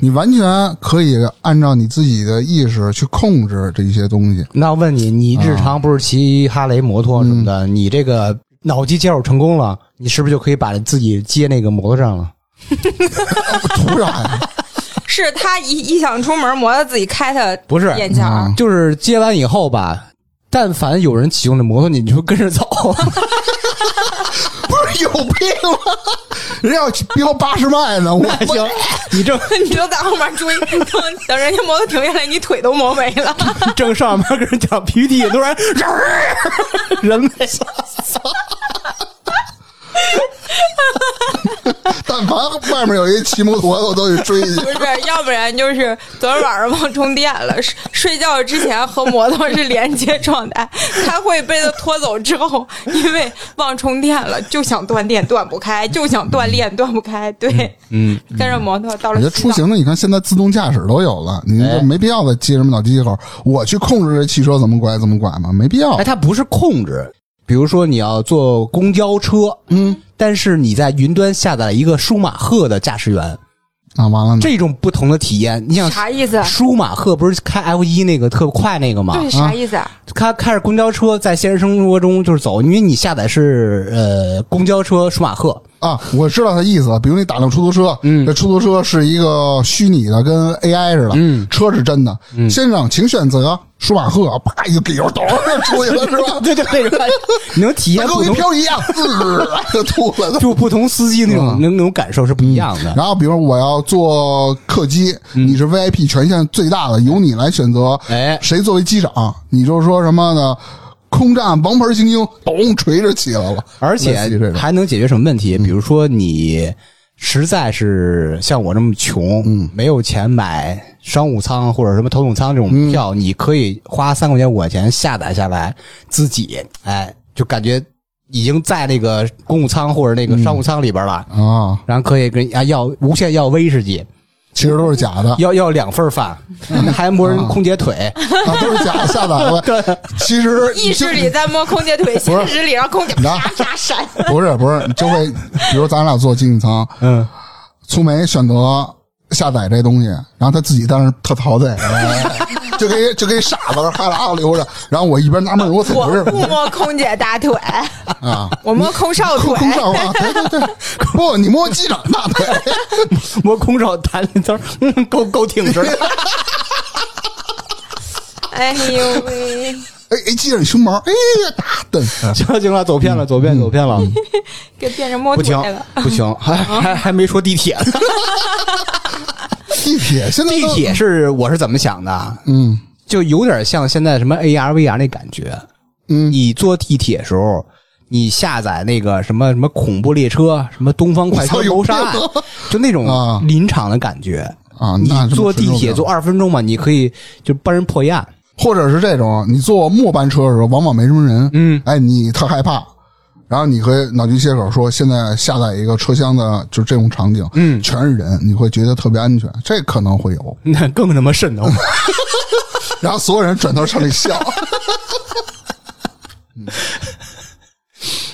你完全可以按照你自己的意识去控制这一些东西。那我问你，你日常不是骑哈雷摩托什么的？你这个脑机接口成功了，你是不是就可以把自己接那个摩托上了？突然呀，是他一一想出门，摩托自己开他不是，眼前儿嗯就是接完以后吧，但凡有人启用这摩托，你就跟着走。有病吗？人要飙八十迈呢，我那行，你正你就在后面追，等等人家摩托停下来，你腿都磨没了。正上面跟人讲 PPT，突然 人没了。但凡外面有一骑摩托的，我都得追去不。是，要不然就是昨天晚上忘充电了，睡睡觉之前和摩托是连接状态，开会被他拖走之后，因为忘充电了，就想断电断不开，就想锻炼断不开，对，嗯，跟着摩托到我了西藏觉得出行的，你看现在自动驾驶都有了，你哎就没必要再接什么脑机接口，我去控制这汽车怎么拐怎么拐嘛，没必要哎，。它不是控制，比如说你要坐公交车，嗯，但是你在云端下载了一个舒马赫的驾驶员，啊，完了呢，这种不同的体验，你想。啥意思？舒马赫不是开 F 一那个特快那个吗？对，啥意思啊？他开着公交车在现实生活中就是走，因为你下载是呃公交车舒马赫，啊，我知道他意思。比如你打辆出租车，嗯这出租车是一个虚拟的，跟 AI 似的，嗯车是真的。先生，请选择舒马赫，啪一个给油咚就出去了，是吧？对对对，你能体验跟我一漂移一样，滋就吐了。就不同司机那种那那种感受是不一样的。然后，比如我要坐客机，你是 VIP 权限最大的，由你来选择，哎谁作为机长，你就说什么呢？空战王牌精英，咚锤着起来了，而且还能解决什么问题？比如说你实在是像我这么穷，嗯。没有钱买商务舱或者什么头等舱这种票，你可以花三块钱五块钱下载下来，自己哎就感觉已经在那个公务舱或者那个商务舱里边了。啊，然后可以跟啊要无限要威士忌，其实都是假的，要要两份饭，还摸人空姐腿，啊，都是假的，下载。的。其实意识里在摸空姐腿，现实里让空姐啪啪闪。不是不是，就会，比如咱俩坐经济舱，嗯，粗梅选择下载这东西，然后他自己当时特陶醉，就跟就跟傻子哈喇子流着，然后我一边纳闷，我怎么回事我不摸空姐大腿，啊？我摸空少腿。空空少啊，对对对，不，你摸机长大腿，摸空少弹的词，嗯，够够挺直的。哎呦喂！哎哎，机长你胸毛，哎呀，大的，行了行了，走偏了，走偏，走偏了，给变成摸不行腿了。不行，还还还没说地铁呢。地铁现在地铁是我是怎么想的？嗯就有点像现在什么 AR、VR 那感觉。嗯你坐地铁时候，你下载那个什么什么恐怖列车，什么东方快车谋杀案，就那种啊临场的感觉。啊，你那坐地铁坐二十分钟嘛，你可以就帮人破一案。或者是这种，你坐末班车的时候，往往没什么人，嗯，哎，你特害怕，然后你和脑机接口说，现在下载一个车厢的，就这种场景，嗯。全是人，你会觉得特别安全，这可能会有，那更他妈瘆得慌。然后所有人转头上来笑，嗯，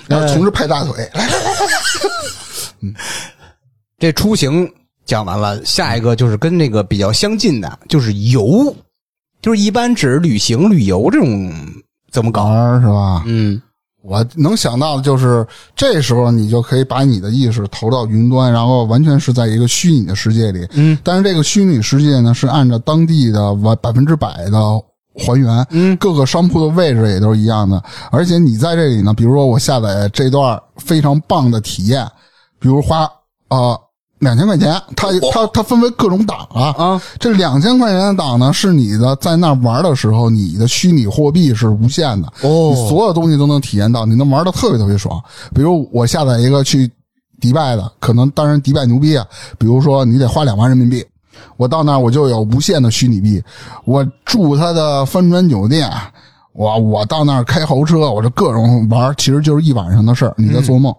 然后同志拍大腿，来来来，这出行讲完了，下一个就是跟那个比较相近的，就是游，就是一般指旅行、旅游这种怎么搞？玩是吧？嗯我能想到的就是，这时候你就可以把你的意识投到云端，然后完全是在一个虚拟的世界里。嗯但是这个虚拟世界呢，是按照当地的完百分之百的还原，嗯各个商铺的位置也都是一样的。而且你在这里呢，比如说我下载这段非常棒的体验，比如花啊两千块钱，它它它分为各种档啊。啊这两千块钱的档呢，是你的在那儿玩的时候，你的虚拟货币是无限的，哦你所有东西都能体验到，你能玩的特别特别爽。比如我下载一个去迪拜的，可能当然迪拜牛逼啊，比如说你得花两万人民币，我到那儿我就有无限的虚拟币，我住他的帆船酒店，我我到那儿开豪车，我这各种玩，其实就是一晚上的事儿，你在做梦。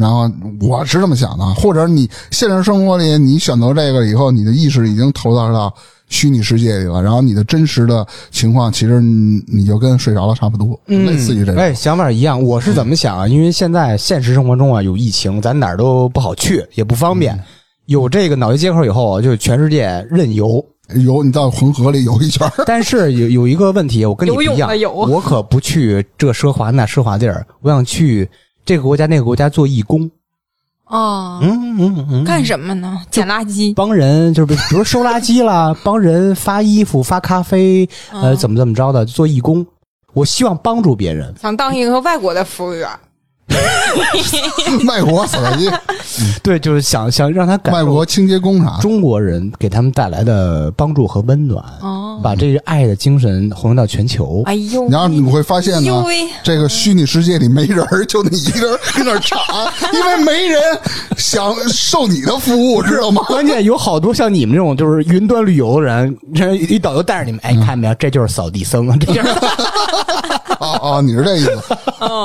然后我是这么想的，或者你现实生活里你选择这个以后，你的意识已经投到到虚拟世界里了，然后你的真实的情况其实你你就跟睡着了差不多，类似于这种。哎，想法一样。我是怎么想啊？因为现在现实生活中啊有疫情，咱哪儿都不好去，也不方便。有这个脑机接口以后啊，就全世界任游。游你到黄河里游一圈，但是有有一个问题，我跟你不一样我可不去这奢华那奢华地儿，我想去这个国家那个国家做义工。哦，嗯嗯嗯，干什么呢？捡垃圾。帮人就是比如收垃圾啦，帮人发衣服、发咖啡，呃，嗯怎么怎么着的，做义工。我希望帮助别人。想当一个外国的服务员，卖国扫地机，对，就是想想让他感受卖国清洁工啥。中国人给他们带来的帮助和温暖，哦，把这个爱的精神弘扬到全球。哎呦，然后你会发现呢，呦喂，这个虚拟世界里没人儿，就你一个人跟那儿查，因为没人想受你的服务，知道吗？关键有好多像你们这种就是云端旅游的人，这一导游带着你们，哎，看见没有，这就是扫地僧啊，这就是啊啊，你是这意思？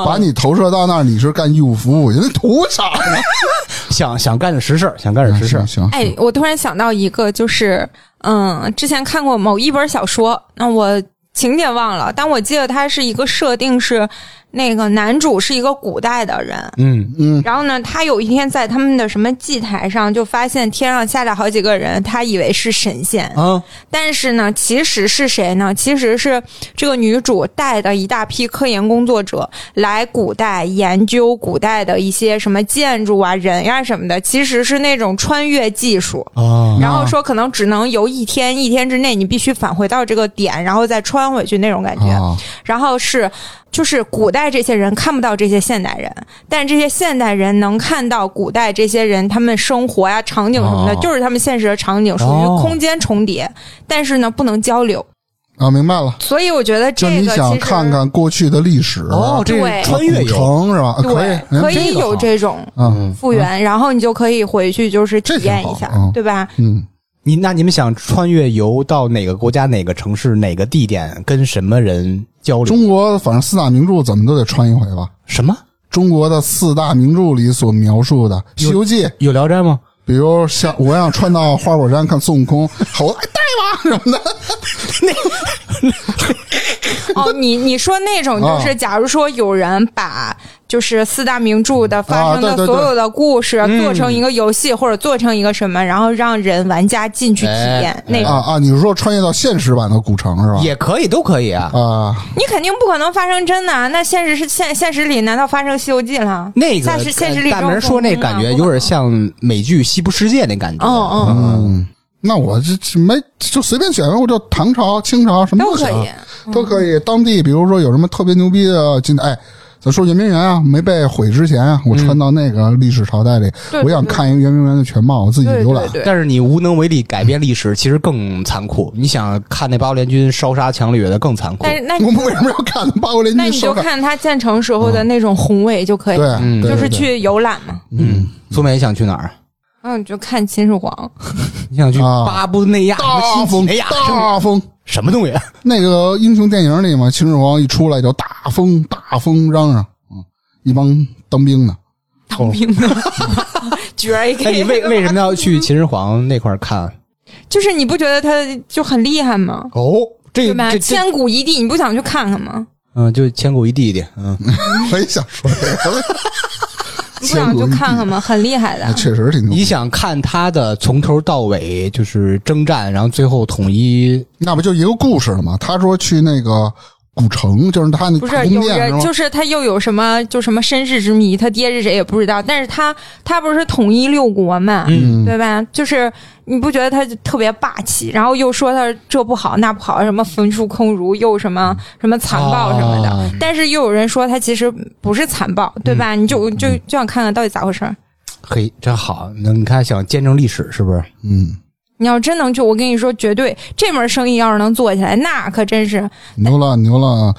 把你投射到那儿，你是干义务服务，人图啥呀？想想干点实事儿，想干点实事。行，哎，我突然想到一个，就是嗯，之前看过某一本小说，那我情节忘了，但我记得它是一个设定是那个男主是一个古代的人，嗯。嗯然后呢，他有一天在他们的什么祭台上就发现天上下来好几个人，他以为是神仙，啊，但是呢，其实是谁呢？其实是这个女主带的一大批科研工作者来古代研究古代的一些什么建筑啊、人呀、什么的，其实是那种穿越技术。啊，然后说可能只能游一天，一天之内你必须返回到这个点，然后再穿回去那种感觉。啊，然后是就是古代这些人看不到这些现代人，但是这些现代人能看到古代这些人他们生活呀、场景什么的，哦就是他们现实的场景，属于哦空间重叠，但是呢不能交流。啊，明白了。所以我觉得这个你想其实看看过去的历史，哦，这对穿越，城是吧？啊可以可以有这种嗯复原，然后你就可以回去就是体验一下对吧？嗯，你那你们想穿越游到哪个国家、哪个城市、哪个地点，跟什么人交流？中国反正四大名著怎么都得穿一回吧。什么？中国的四大名著里所描述的《西游记》，有聊斋吗？比如像我想穿到花果山看孙悟空，猴子哎带吧什么的，哦，你你说那种啊就是，假如说有人把就是四大名著的发生的所有的故事嗯做成一个游戏，或者做成一个什么，然后让人玩家进去体验哎那种，啊啊！你是说穿越到现实版的古城是吧？也可以，都可以啊。啊，你肯定不可能发生真的啊。那现实是现现实里难道发生《西游记》了？那个现实现实里大明说那感觉有点像美剧《西部世界》那感觉。嗯嗯，嗯，那我这这没就随便选，我就唐朝、清朝什么都可以。都可以。当地比如说有什么特别牛逼的，今哎，咱说圆明园啊，没被毁之前啊，我穿到那个历史朝代里，对我想看一个圆明园的全貌，我自己对浏览但是你无能为力改变历史，其实更残酷。你想看那八国联军烧杀抢掠的更残酷。但是那我们为什么要看八国联军那你就？看他建成时候的那种宏伟就可以，对，嗯对对对就是去游览嘛。嗯，苏梅想去哪儿？嗯，就看秦始皇。你想去啊巴布内亚、什么大风大风。什么东西？那个英雄电影里嘛，秦始皇一出来就大风大风嚷嚷，嗯，一帮当兵的。当兵的，角儿一那你为为什么要去秦始皇那块儿看？就是你不觉得他就很厉害吗？哦，这对吧？这这，千古一帝，你不想去看看吗？嗯，就千古一弟弟，嗯，我也想说这个，你不想去看看吗？很厉害的那。确实挺。你想看他的从头到尾就是征战，然后最后统一，那不就一个故事了吗？他说去那个古城，就是他那不大是有人？就是他又有什么就什么身世之谜，他爹是谁也不知道。但是他他不是统一六国嘛，嗯对吧？就是你不觉得他就特别霸气，然后又说他这不好那不好，什么焚书坑儒，又什么什么残暴什么的。啊但是又有人说他其实不是残暴，对吧？你就就就想看看到底咋回事儿。嘿，真好。那你看，想见证历史是不是？嗯，你要真能去，我跟你说，绝对这门生意要是能做起来，那可真是。牛了牛了，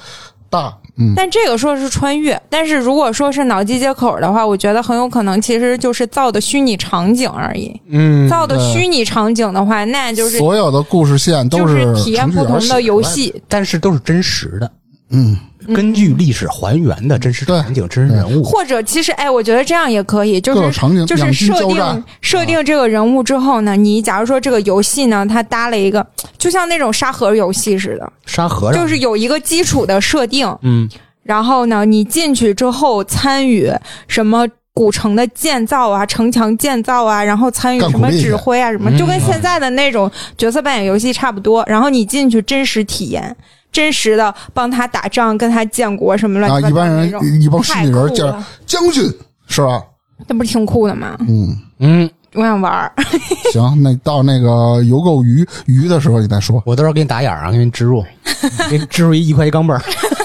大嗯，但这个说是穿越，但是如果说是脑机接口的话，我觉得很有可能其实就是造的虚拟场景而已。嗯造的虚拟场景的话，那就是所有的故事线都就是体验不同的游戏，但是都是真实的。嗯，根据历史还原的真实场景、真实人物。或者其实哎，我觉得这样也可以，就是场景就是设定设定这个人物之后呢，你假如说这个游戏呢，它搭了一个就像那种沙盒游戏似的，沙和尚就是有一个基础的设定，嗯，然后呢，你进去之后参与什么古城的建造啊、城墙建造啊，然后参与什么指挥啊，什么，嗯就跟现在的那种角色扮演游戏差不多。然后你进去真实体验，真实的帮他打仗、跟他建国什么乱啊，七八糟一般人一帮虚拟人叫将军是吧？那不是挺酷的吗？嗯，嗯，我想玩儿。行，那到那个邮购鱼鱼的时候你再说，我到时候给你打眼儿啊，给你植入，给你植入一一块一钢镚儿。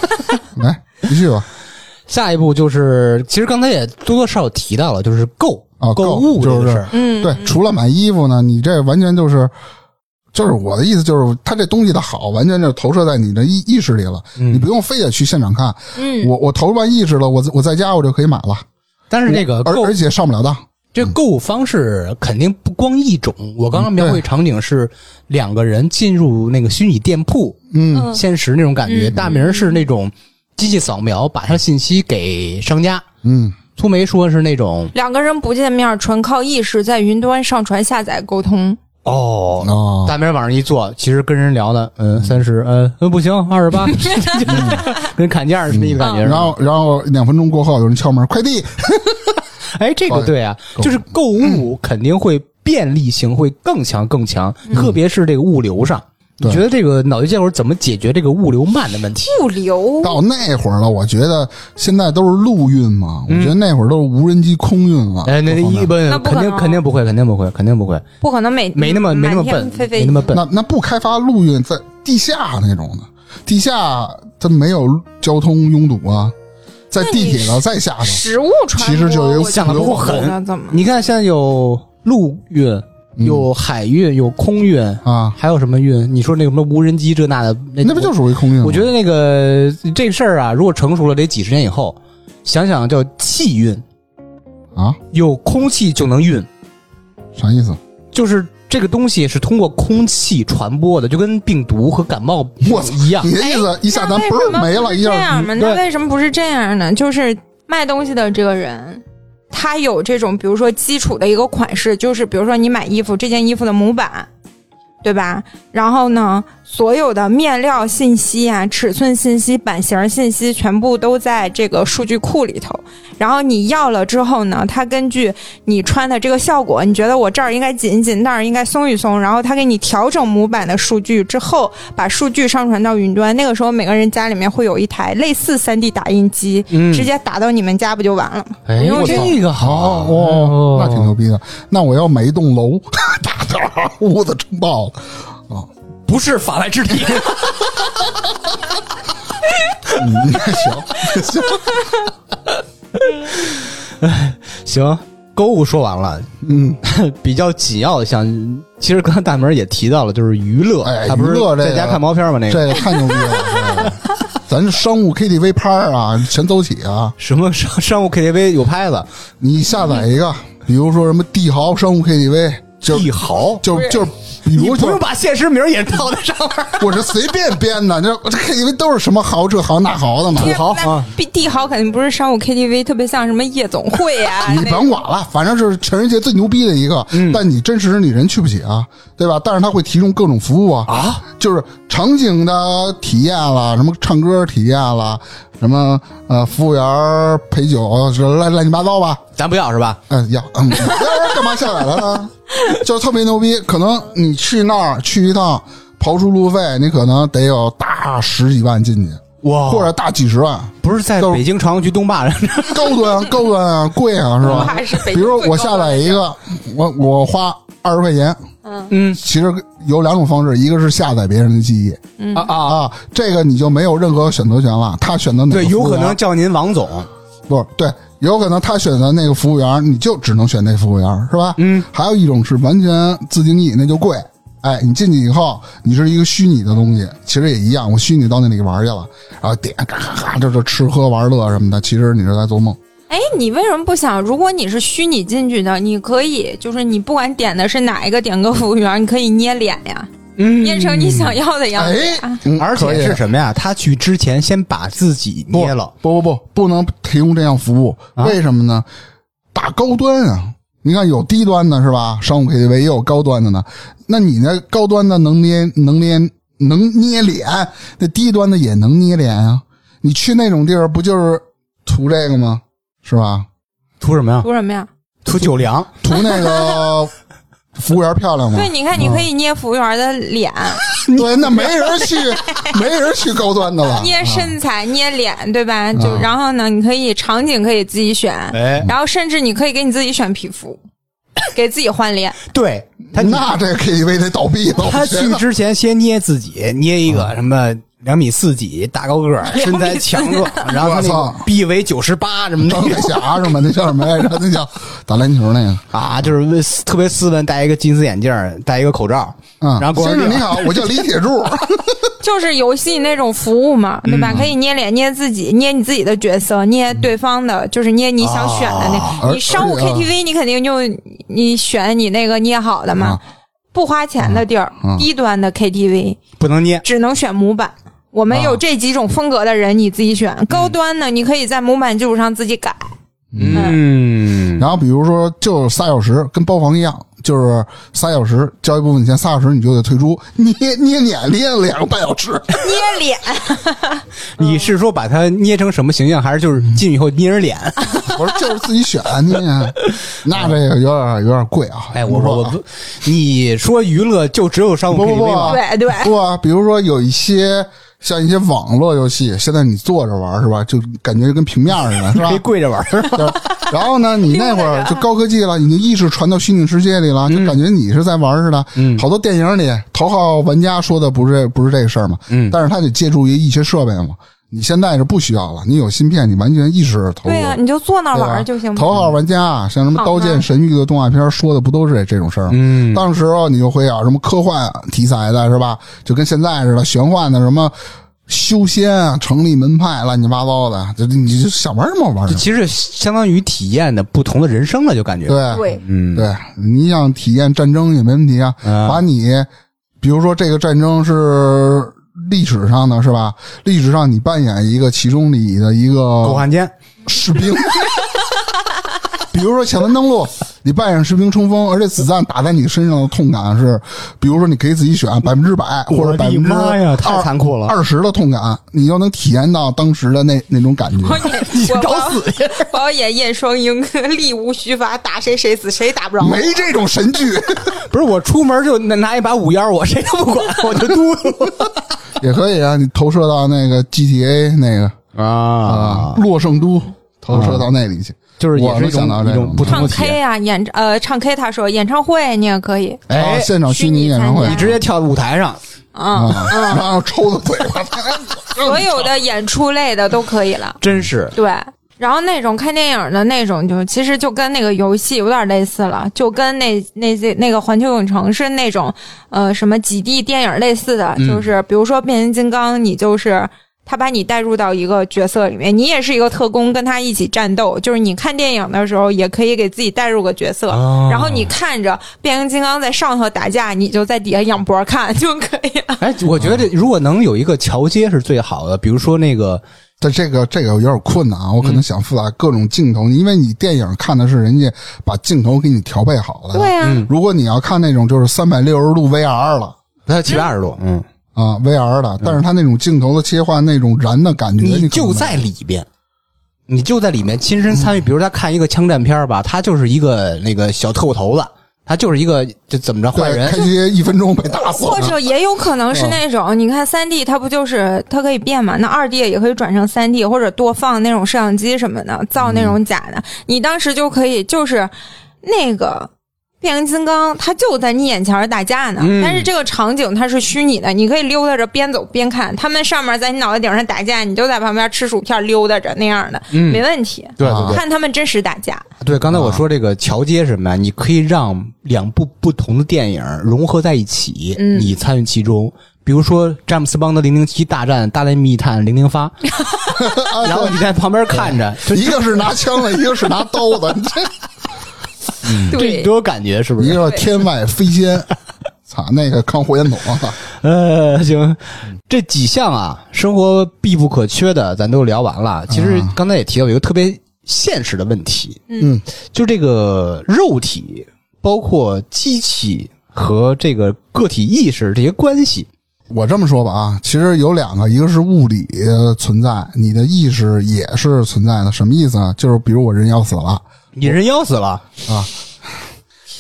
来继续吧。下一步就是，其实刚才也多多少少提到了，就是购啊购物这就是。嗯，对，除了买衣服呢，你这完全就是，就是我的意思就是，它这东西的好，完全就投射在你的意意识里了，嗯你不用非得去现场看。嗯，我我投完意识了，我我在家我就可以买了，但是这个而而且上不了当。这购物方式肯定不光一种。我刚刚描绘场景是两个人进入那个虚拟店铺，嗯，嗯现实那种感觉。嗯大明是那种机器扫描，把他信息给商家。嗯，粗梅说是那种两个人不见面，纯靠意识在云端上传下载沟通。哦哦，大明往上一坐，其实跟人聊的，嗯，三十，嗯，嗯，不行，二十八 跟砍价是那个感觉。然后然后两分钟过后有人敲门，快递。哎，这个对啊，就是购物肯定会便利性会更强更强，特别是这个物流上。你觉得这个脑机接口怎么解决这个物流慢的问题？物流到那会儿了，我觉得现在都是陆运嘛，嗯我觉得那会儿都是无人机空运了。哎，那一般肯定肯定不会，肯定不会，肯定不会，不可能每没那么没那么笨，飞飞没那么笨。那那不开发陆运，在地下那种的，地下它没有交通拥堵啊，在地铁上再下头，食物传播，其实就有我想得不狠那怎么？你看现在有陆运，有海运，有空运，啊，还有什么运？你说那个什么无人机这那的，那那不就属于空运吗？我觉得那个这事儿啊，如果成熟了，得几十年以后。想想叫气运，啊，有空气就能运，啥意思？就是这个东西是通过空气传播的，就跟病毒和感冒我操一样 你。的意思一下咱不是没了，一样吗？对那为什么不是这样呢？就是卖东西的这个人，它有这种，比如说基础的一个款式，就是比如说你买衣服，这件衣服的模板，对吧？然后呢，所有的面料信息啊、尺寸信息、版型信息，全部都在这个数据库里头。然后你要了之后呢，它根据你穿的这个效果，你觉得我这儿应该紧一紧，那儿应该松一松，然后它给你调整模板的数据之后，把数据上传到云端。那个时候，每个人家里面会有一台类似 3D 打印机，嗯直接打到你们家不就完了吗？哎不，用我这这个好哦哦，那挺牛逼的。那我要买一栋楼，大点儿屋子撑爆了啊。不是法外之地。嗯，行行，行，购物说完了，嗯，比较紧要的像，其实刚才大门也提到了，就是娱乐，哎他不是娱乐在家看毛片吗？那个这个太牛逼了，这个咱这商务 KTV 拍儿啊，全走起啊！什么商商务 KTV 有拍子，你下载一个，比如说什么帝豪商务 KTV，就帝豪，就就是，比你不用把现实名也套在上面。我是随便编的，这这 KTV 都是什么豪这豪那豪的嘛。土豪啊，那帝豪肯定不是商务 KTV，特别像什么夜总会啊。你甭管了，反正是全世界最牛逼的一个。嗯但你真实你人去不起啊，对吧？但是他会提供各种服务啊，啊，就是场景的体验了，什么唱歌体验了，什么呃服务员陪酒，这乱乱七八糟吧。咱不要是吧？嗯，要嗯，要干嘛下载了呢？就特别牛逼，可能你去那儿去一趟，刨出路费，你可能得有大十几万进去，哇。或者大几十万，不是在北京朝阳区东坝上，高端 高端啊，贵啊，是吧？怕是北比如我下载一个，我我花二十块钱，嗯。嗯。其实有两种方式，一个是下载别人的记忆。啊啊，啊，这个你就没有任何选择权了，他选择哪个对，有可能叫您王总，不是对，有可能他选择那个服务员，你就只能选那服务员，是吧？嗯，还有一种是完全自定义，那就贵。哎，你进去以后，你是一个虚拟的东西，其实也一样，我虚拟到那里玩去了，然后点咔咔咔，这这吃喝玩乐什么的，其实你是在做梦。哎，你为什么不想？如果你是虚拟进去的，你可以就是你不管点的是哪一个点歌服务员，你可以捏脸呀，嗯捏成你想要的样子哎呀。，嗯而可以且是什么呀？他去之前先把自己不捏了，不不不，不能提供这样服务，啊为什么呢？打高端啊！你看有低端的是吧？商务 KTV 也有高端的呢。那你那高端的能捏能捏能捏脸，那低端的也能捏脸啊。你去那种地儿不就是图这个吗？是吧？图什么呀？图什么呀？图酒粮，图那个 服务员漂亮吗？对，你看，你可以捏服务员的脸，对，那没人去，没人去高端的了。捏身材，捏脸，对吧？就啊然后呢，你可以场景可以自己选，哎，然后甚至你可以给你自己选皮肤，给自己换脸。对他那这 KTV 得倒闭了。他去之前先捏自己，捏一个什么两米四几，大高个儿，身材强壮，然后他那臂围九十八什么钢铁的侠是吗？那叫什么来着？那叫打篮球那个。啊，就是为特别斯文，戴一个金丝眼镜，戴一个口罩，嗯，先生你好，我叫李铁柱。就是游戏那种服务嘛，对吧？可以捏脸、捏自己、捏你自己的角色、捏对方的，就是捏你想选的那。而你商务 KTV 你肯定就你选你那个捏好的嘛，啊不花钱的地儿，啊低端的 KTV 不能捏。只能选模板。我们啊有这几种风格的人，你自己选。高端的，你可以在模板基础上自己改。嗯，然后比如说，就仨小时，跟包房一样，就是仨小时交一部分钱，仨小时你就得退出，捏捏脸捏两个半小时。捏脸，你是说把它捏成什么形象，还是就是进去以后捏着脸？我说就是自己选捏，那这个有点有点贵啊。哎，我说啊我不，你说娱乐就只有商务 KTV 吗？对对，不啊，比如说有一些像一些网络游戏，现在你坐着玩是吧？就感觉就跟平面似的，是吧可以？跪着玩儿。对然后呢，你那会儿就高科技了，你的意识传到虚拟世界里了，就感觉你是在玩似的。嗯好多电影里头号玩家说的不是这不是这个事儿嘛，嗯但是他得借助于一些设备嘛。你现在是不需要了，你有芯片，你完全意识投入。对呀、你就坐那玩就行。头号玩家啊，像什么《刀剑神域》的动画片说的不都是这这种事儿吗？嗯当时候你就会有什么科幻题材的，是吧？就跟现在似的，玄幻的什么修仙啊、成立门派，乱七八糟的，就你就想玩什么玩什么。这其实相当于体验的不同的人生了，就感觉。对对，嗯，对，你想体验战争也没问题啊。嗯把你，比如说这个战争是历史上的是吧？历史上你扮演一个其中里的一个狗汉奸。士兵。比如说抢滩登陆，你扮演士兵冲锋，而且子弹打在你身上的痛感是，比如说你可以自己选百分之百或者百分之妈呀太残酷了二十的痛感，你就能体验到当时的那那种感觉。我演我找死去！我要演燕双鹰，力无虚发，打谁谁死，谁打不着。没这种神剧，不是我出门就拿拿一把五幺，我谁都不管，我就嘟嘟。也可以啊。你投射到那个 GTA 那个啊啊，洛圣都，投射到那里去。就是也是一我能想到这种种一种不同唱的体 K 验。呀、演呃唱 K，他说演唱会你也可以，啊，哎，现场虚拟演唱会你直接跳舞台上，嗯，啊，然后抽他嘴巴，所有的演出类的都可以了。真是。对，然后那种看电影的那种就，其实就跟那个游戏有点类似了，就跟那那些那个环球影城是那种呃什么几 D 电影类似的，嗯。就是比如说变形金刚，你就是。他把你带入到一个角色里面，你也是一个特工，跟他一起战斗。就是你看电影的时候，也可以给自己带入个角色，哦然后你看着变形金刚在上头打架，你就在底下仰脖看就可以了。哎，我觉得这如果能有一个桥接是最好的，比如说那个但这个这个有点困难啊，我可能想复杂各种镜头，因为你电影看的是人家把镜头给你调配好了。对啊，嗯如果你要看那种就是三百六十度 VR 了它七百二十度，嗯，啊，VR 的，但是它那种镜头的切换，那种燃的感觉，你就在里边。你就在里面亲身参与，比如他看一个枪战片儿吧，他就是一个那个小特务头子，他就是一个就怎么着坏人开，机一分钟被打死，或者也有可能是那种，你看三 D 它不就是它可以变嘛？那二 D 也可以转成三 D，或者多放那种摄像机什么的，造那种假的，你当时就可以就是那个。变形金刚，它就在你眼前儿打架呢，嗯但是这个场景它是虚拟的，你可以溜达着边走边看。他们上面在你脑袋顶上打架，你就在旁边吃薯片溜达着那样的，嗯没问题。啊对对对看他们真实打架，对。刚才我说这个桥接什么呀？你可以让两部不同的电影融合在一起，嗯你参与其中。比如说詹姆斯邦德零零七大战大内密探零零发，然后你在旁边看着，一个是拿枪的，一个是拿刀的，对都有感觉，是不是？一个天外飞仙，操，那个扛火箭筒啊，呃，行，这几项啊，生活必不可缺的，咱都聊完了。其实刚才也提到有一个特别现实的问题，嗯，就这个肉体，包括机器和这个个体意识这些关系。我这么说吧啊，其实有两个，一个是物理呃存在，你的意识也是存在的。什么意思啊？就是比如我人要死了，你人要死了啊，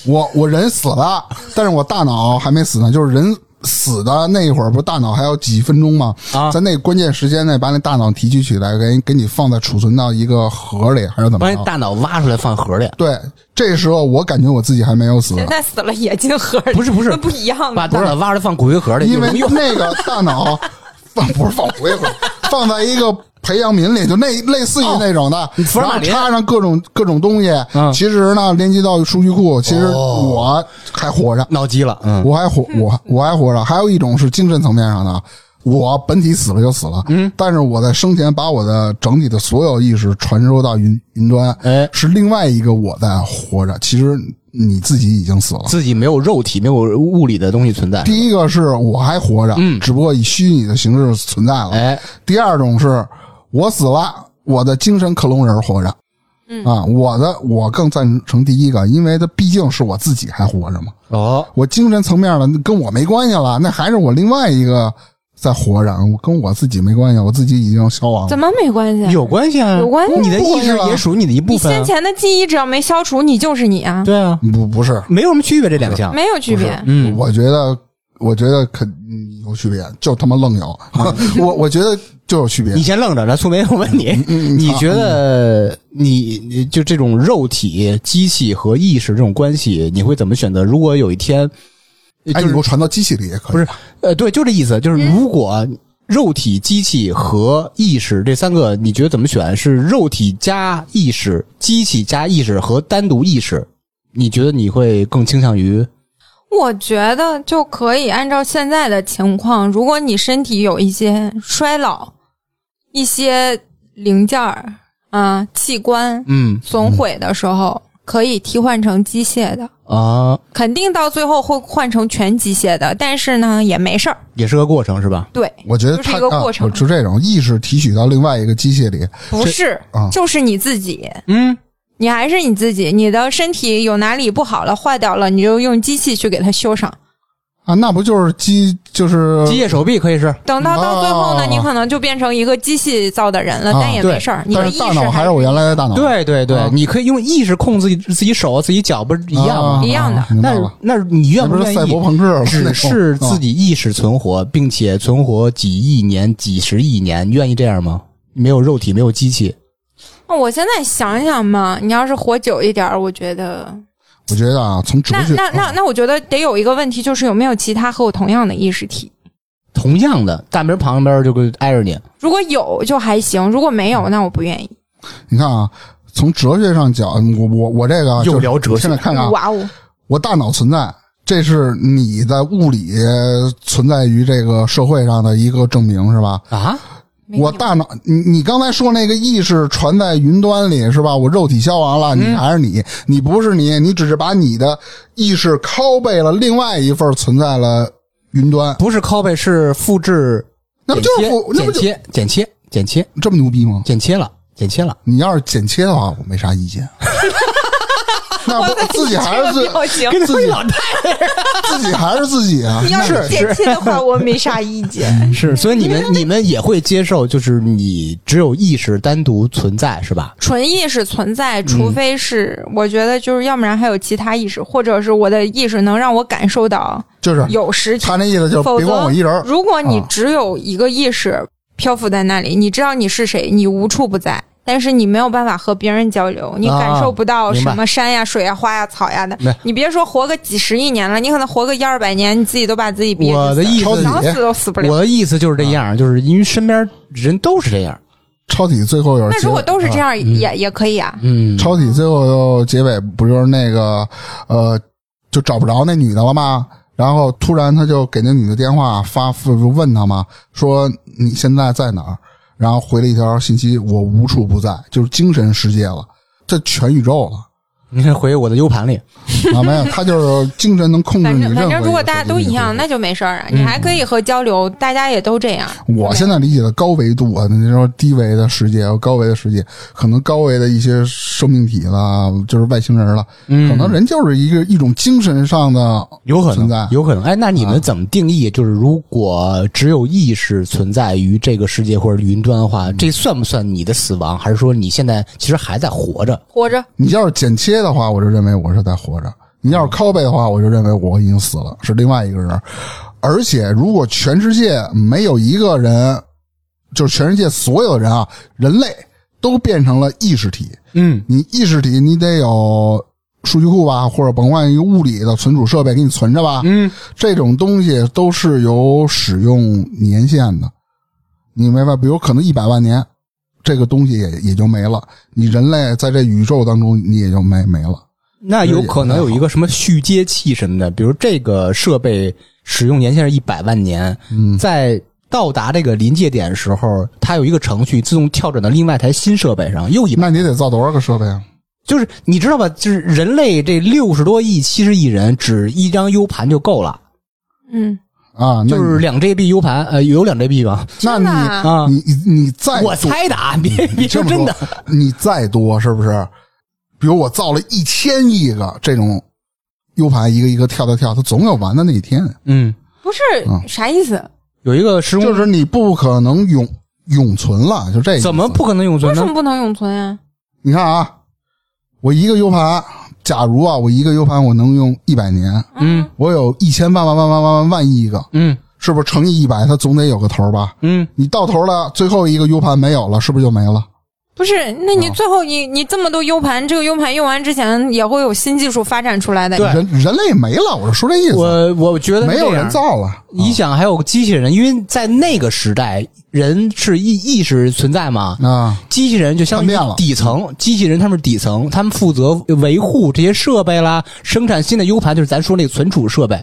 我我人死了，但是我大脑还没死呢，就是人死的那一会儿，不是大脑还有几分钟吗？啊在那关键时间内把那大脑提取起来，给给你放在储存到一个盒里，还是怎么着？把你大脑挖出来放盒里，对，这时候我感觉我自己还没有死，现在死了也进盒里，不是不是那不一样的。把大脑挖出来放骨灰盒里，因为？那个大脑放不是放回回，放在一个培养皿里，就那类似于那种的，然后插上各种各种东西。嗯其实呢，连接到数据库，其实哦我还活着，闹机了，嗯，我还活，我我还活着。还有一种是精神层面上的，我本体死了就死了，嗯，但是我在生前把我的整体的所有意识传输到云云端，哎是另外一个我在活着。其实你自己已经死了。自己没有肉体，没有物理的东西存在。第一个是我还活着，嗯只不过以虚拟的形式存在了。哎，第二种是我死了，我的精神克隆人活着。嗯啊，我的我更赞成第一个，因为它毕竟是我自己还活着嘛。哦，我精神层面的跟我没关系了，那还是我另外一个在活着，我跟我自己没关系，我自己已经消亡了。怎么没关系啊？有关系啊，有关系你的意识也属于你的一部分啊。先前的记忆只要没消除，你就是你啊，对啊，不不是，没有什么区别，这两项。没有区别。嗯，我觉得我觉得肯嗯有区别，就他妈愣有。我我觉得就有区别你。先愣着，来，苏梅，我问你，嗯你觉得你你就这种肉体、机器和意识这种关系，你会怎么选择？如果有一天，哎，就是你给我传到机器里也可以。不是呃，对，就这意思，就是如果肉体、机器和意识这三个，你觉得怎么选？是肉体加意识、机器加意识和单独意识？你觉得你会更倾向于？我觉得就可以按照现在的情况，如果你身体有一些衰老，一些零件儿啊、器官嗯损毁的时候，可以替换成机械的。啊，肯定到最后会换成全机械的，但是呢也没事儿。也是个过程是吧？对，我觉得就是一个过程就这种意识提取到另外一个机械里，不是，啊就是你自己，嗯，你还是你自己。你的身体有哪里不好了、坏掉了，你就用机器去给它修上。啊，那不就是机就是机械手臂可以是，等到到最后呢，啊你可能就变成一个机器造的人了，啊但也没事儿。你的意识但是大脑还是我原来的大脑，对对对，啊你可以用意识控制自己自己手、自己脚，不是一样吗？一样的那，那你愿不愿意不是赛博意？朋克了，只是自啊己意识存活，并且存活几亿年、几十亿年，愿意这样吗？没有肉体，没有机器，那我现在想想嘛，你要是活久一点儿，我觉得我觉得啊，从哲那学那那那，我觉得得有一个问题，就是有没有其他和我同样的意识体。同样的大门旁边就跟挨着你。如果有就还行，如果没有，那我不愿意。你看啊，从哲学上讲，我我我这个就是聊哲学现在看看啊，哇哦，我大脑存在，这是你在物理存在于这个社会上的一个证明，是吧？啊，我大脑，你你刚才说那个意识传在云端里是吧？我肉体消亡了，嗯你还是你，你不是你，你只是把你的意识拷贝了另外一份存在了云端，不是 copy，是复制、那不就剪切、剪切、剪切、这么牛逼吗？剪切了，剪切了。你要是剪切的话，我没啥意见。那不自己还是自表情。自己自己还是自己啊？你要是剪切的话，我没啥意见。是，所以你们你们也会接受，就是你只有意识单独存在，是吧？纯意识存在，除嗯非是我觉得就是，要不然还有其他意识，或者是我的意识能让我感受到就是有实体。他那意思就是否别光我一人。如果你啊只有一个意识漂浮在那里，你知道你是谁，你无处不在。但是你没有办法和别人交流，你啊感受不到什么山呀、水呀、花呀、草呀的。你别说活个几十亿年了，你可能活个一二百年，你自己都把自己憋我的意思超级想死都死不了。我的意思就是这样，就是因为身边人都是这样。超体最后有结那如果都是这啊样，也也可以啊。嗯，超体最后又结尾不就是那个呃，就找不着那女的了吗？然后突然他就给那女的电话发就问他嘛，说你现在在哪儿？然后回了一条信息，我无处不在，就是精神世界了，这全宇宙了。你 看回我的 U 盘里，啊，没有，他就是精神能控制反正你任何反正如果大家都一样，那就没事儿啊。你还可以和交流，大家也都这样。我现在理解的高维度啊，你说低维的世界和高维的世界，可能高维的一些生命体啦，就是外星人了，嗯可能人就是一个一种精神上的有可存在能，有可能。哎，那你们怎么定义？就是如果只有意识存在于这个世界或者云端的话，这算不算你的死亡？还是说你现在其实还在活着？活着，你要是剪切的话，我就认为我是在活着；你要是拷贝的话，我就认为我已经死了，是另外一个人。而且，如果全世界没有一个人，就是全世界所有的人啊，人类都变成了意识体，嗯，你意识体你得有数据库吧，或者甭管一个物理的存储设备给你存着吧。嗯，这种东西都是有使用年限的。你明白？比如可能一百万年，这个东西也也就没了。你人类在这宇宙当中，你也就没没了。那有可能有一个什么续接器什么的，比如这个设备使用年限是一百万年，嗯，在到达这个临界点的时候，它有一个程序自动跳转到另外一台新设备上，又一。那你得造多少个设备啊？就是你知道吧？就是人类这六十多亿、七十亿人，只一张 U 盘就够了，嗯，啊，就是两 GB U 盘，呃，有两 GB 吧？那你啊啊，你你你再我猜的啊，别别说真的。你再多是不是？比如我造了一千亿个这种 U 盘，一个一个跳跳跳，它总有完的那一天。嗯，不是嗯啥意思？有一个时空就是你不可能永永存了，就这怎么不可能永存呢为什？么不能永存呀？你看啊，我一个 U 盘，假如啊，我一个 U 盘我能用一百年，嗯我有一千万万万万万万万亿个，嗯是不是乘以一百，它总得有个头吧？嗯，你到头了，最后一个 U 盘没有了，是不是就没了？不是，那啊你最后你你这么多 U 盘，这个 U 盘用完之前也会有新技术发展出来的。对。人人类没了，我是说这意思，我我觉得没有人造了。你想，还有机器人，因为在那个时代，人是意意识存在嘛，啊，机器人就相当叛变了于底层，机器人他们是底层，他们负责维护这些设备啦，生产新的 U 盘，就是咱说那个存储设备，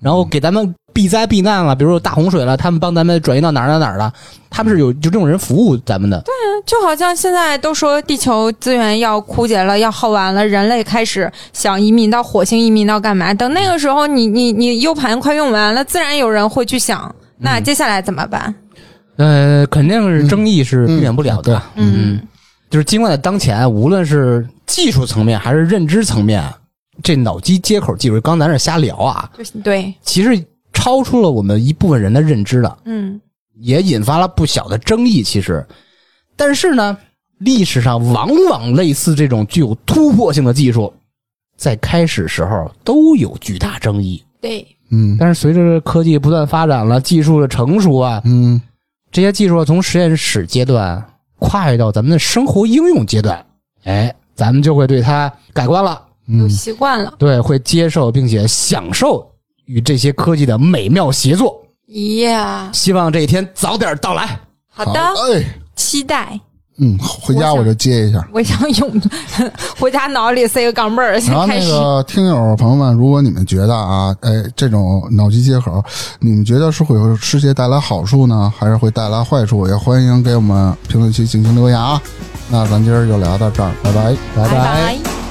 然后给咱们避灾避难了，比如说大洪水了，他们帮咱们转移到哪儿哪儿哪儿了，他们是有就这种人服务咱们的。对就好像现在都说地球资源要枯竭了，要耗完了，人类开始想移民到火星，移民到干嘛？等那个时候你，你你 U 盘快用完了，自然有人会去想，那接下来怎么办？呃，肯定是争议是避免不了的。嗯嗯，就是尽管在当前，无论是技术层面还是认知层面，这脑机接口技术，刚咱这瞎聊啊，就是对，其实超出了我们一部分人的认知了，嗯。也引发了不小的争议。其实，但是呢，历史上往往类似这种具有突破性的技术，在开始时候都有巨大争议。对，嗯。但是随着科技不断发展了，技术的成熟啊，嗯。这些技术从实验室阶段跨越到咱们的生活应用阶段，哎，咱们就会对它改观了，有嗯，习惯了。对，会接受并且享受与这些科技的美妙协作。呀，希望这一天早点到来。好的，哎，期待。嗯，回家我就接一下。我想用，回家脑里塞个钢镚儿，先然后开始。那个听友朋友们，如果你们觉得啊，哎，这种脑机接口，你们觉得是会有世界带来好处呢，还是会带来坏处？也欢迎给我们评论区进行留言啊。那咱今儿就聊到这儿，拜拜。拜拜拜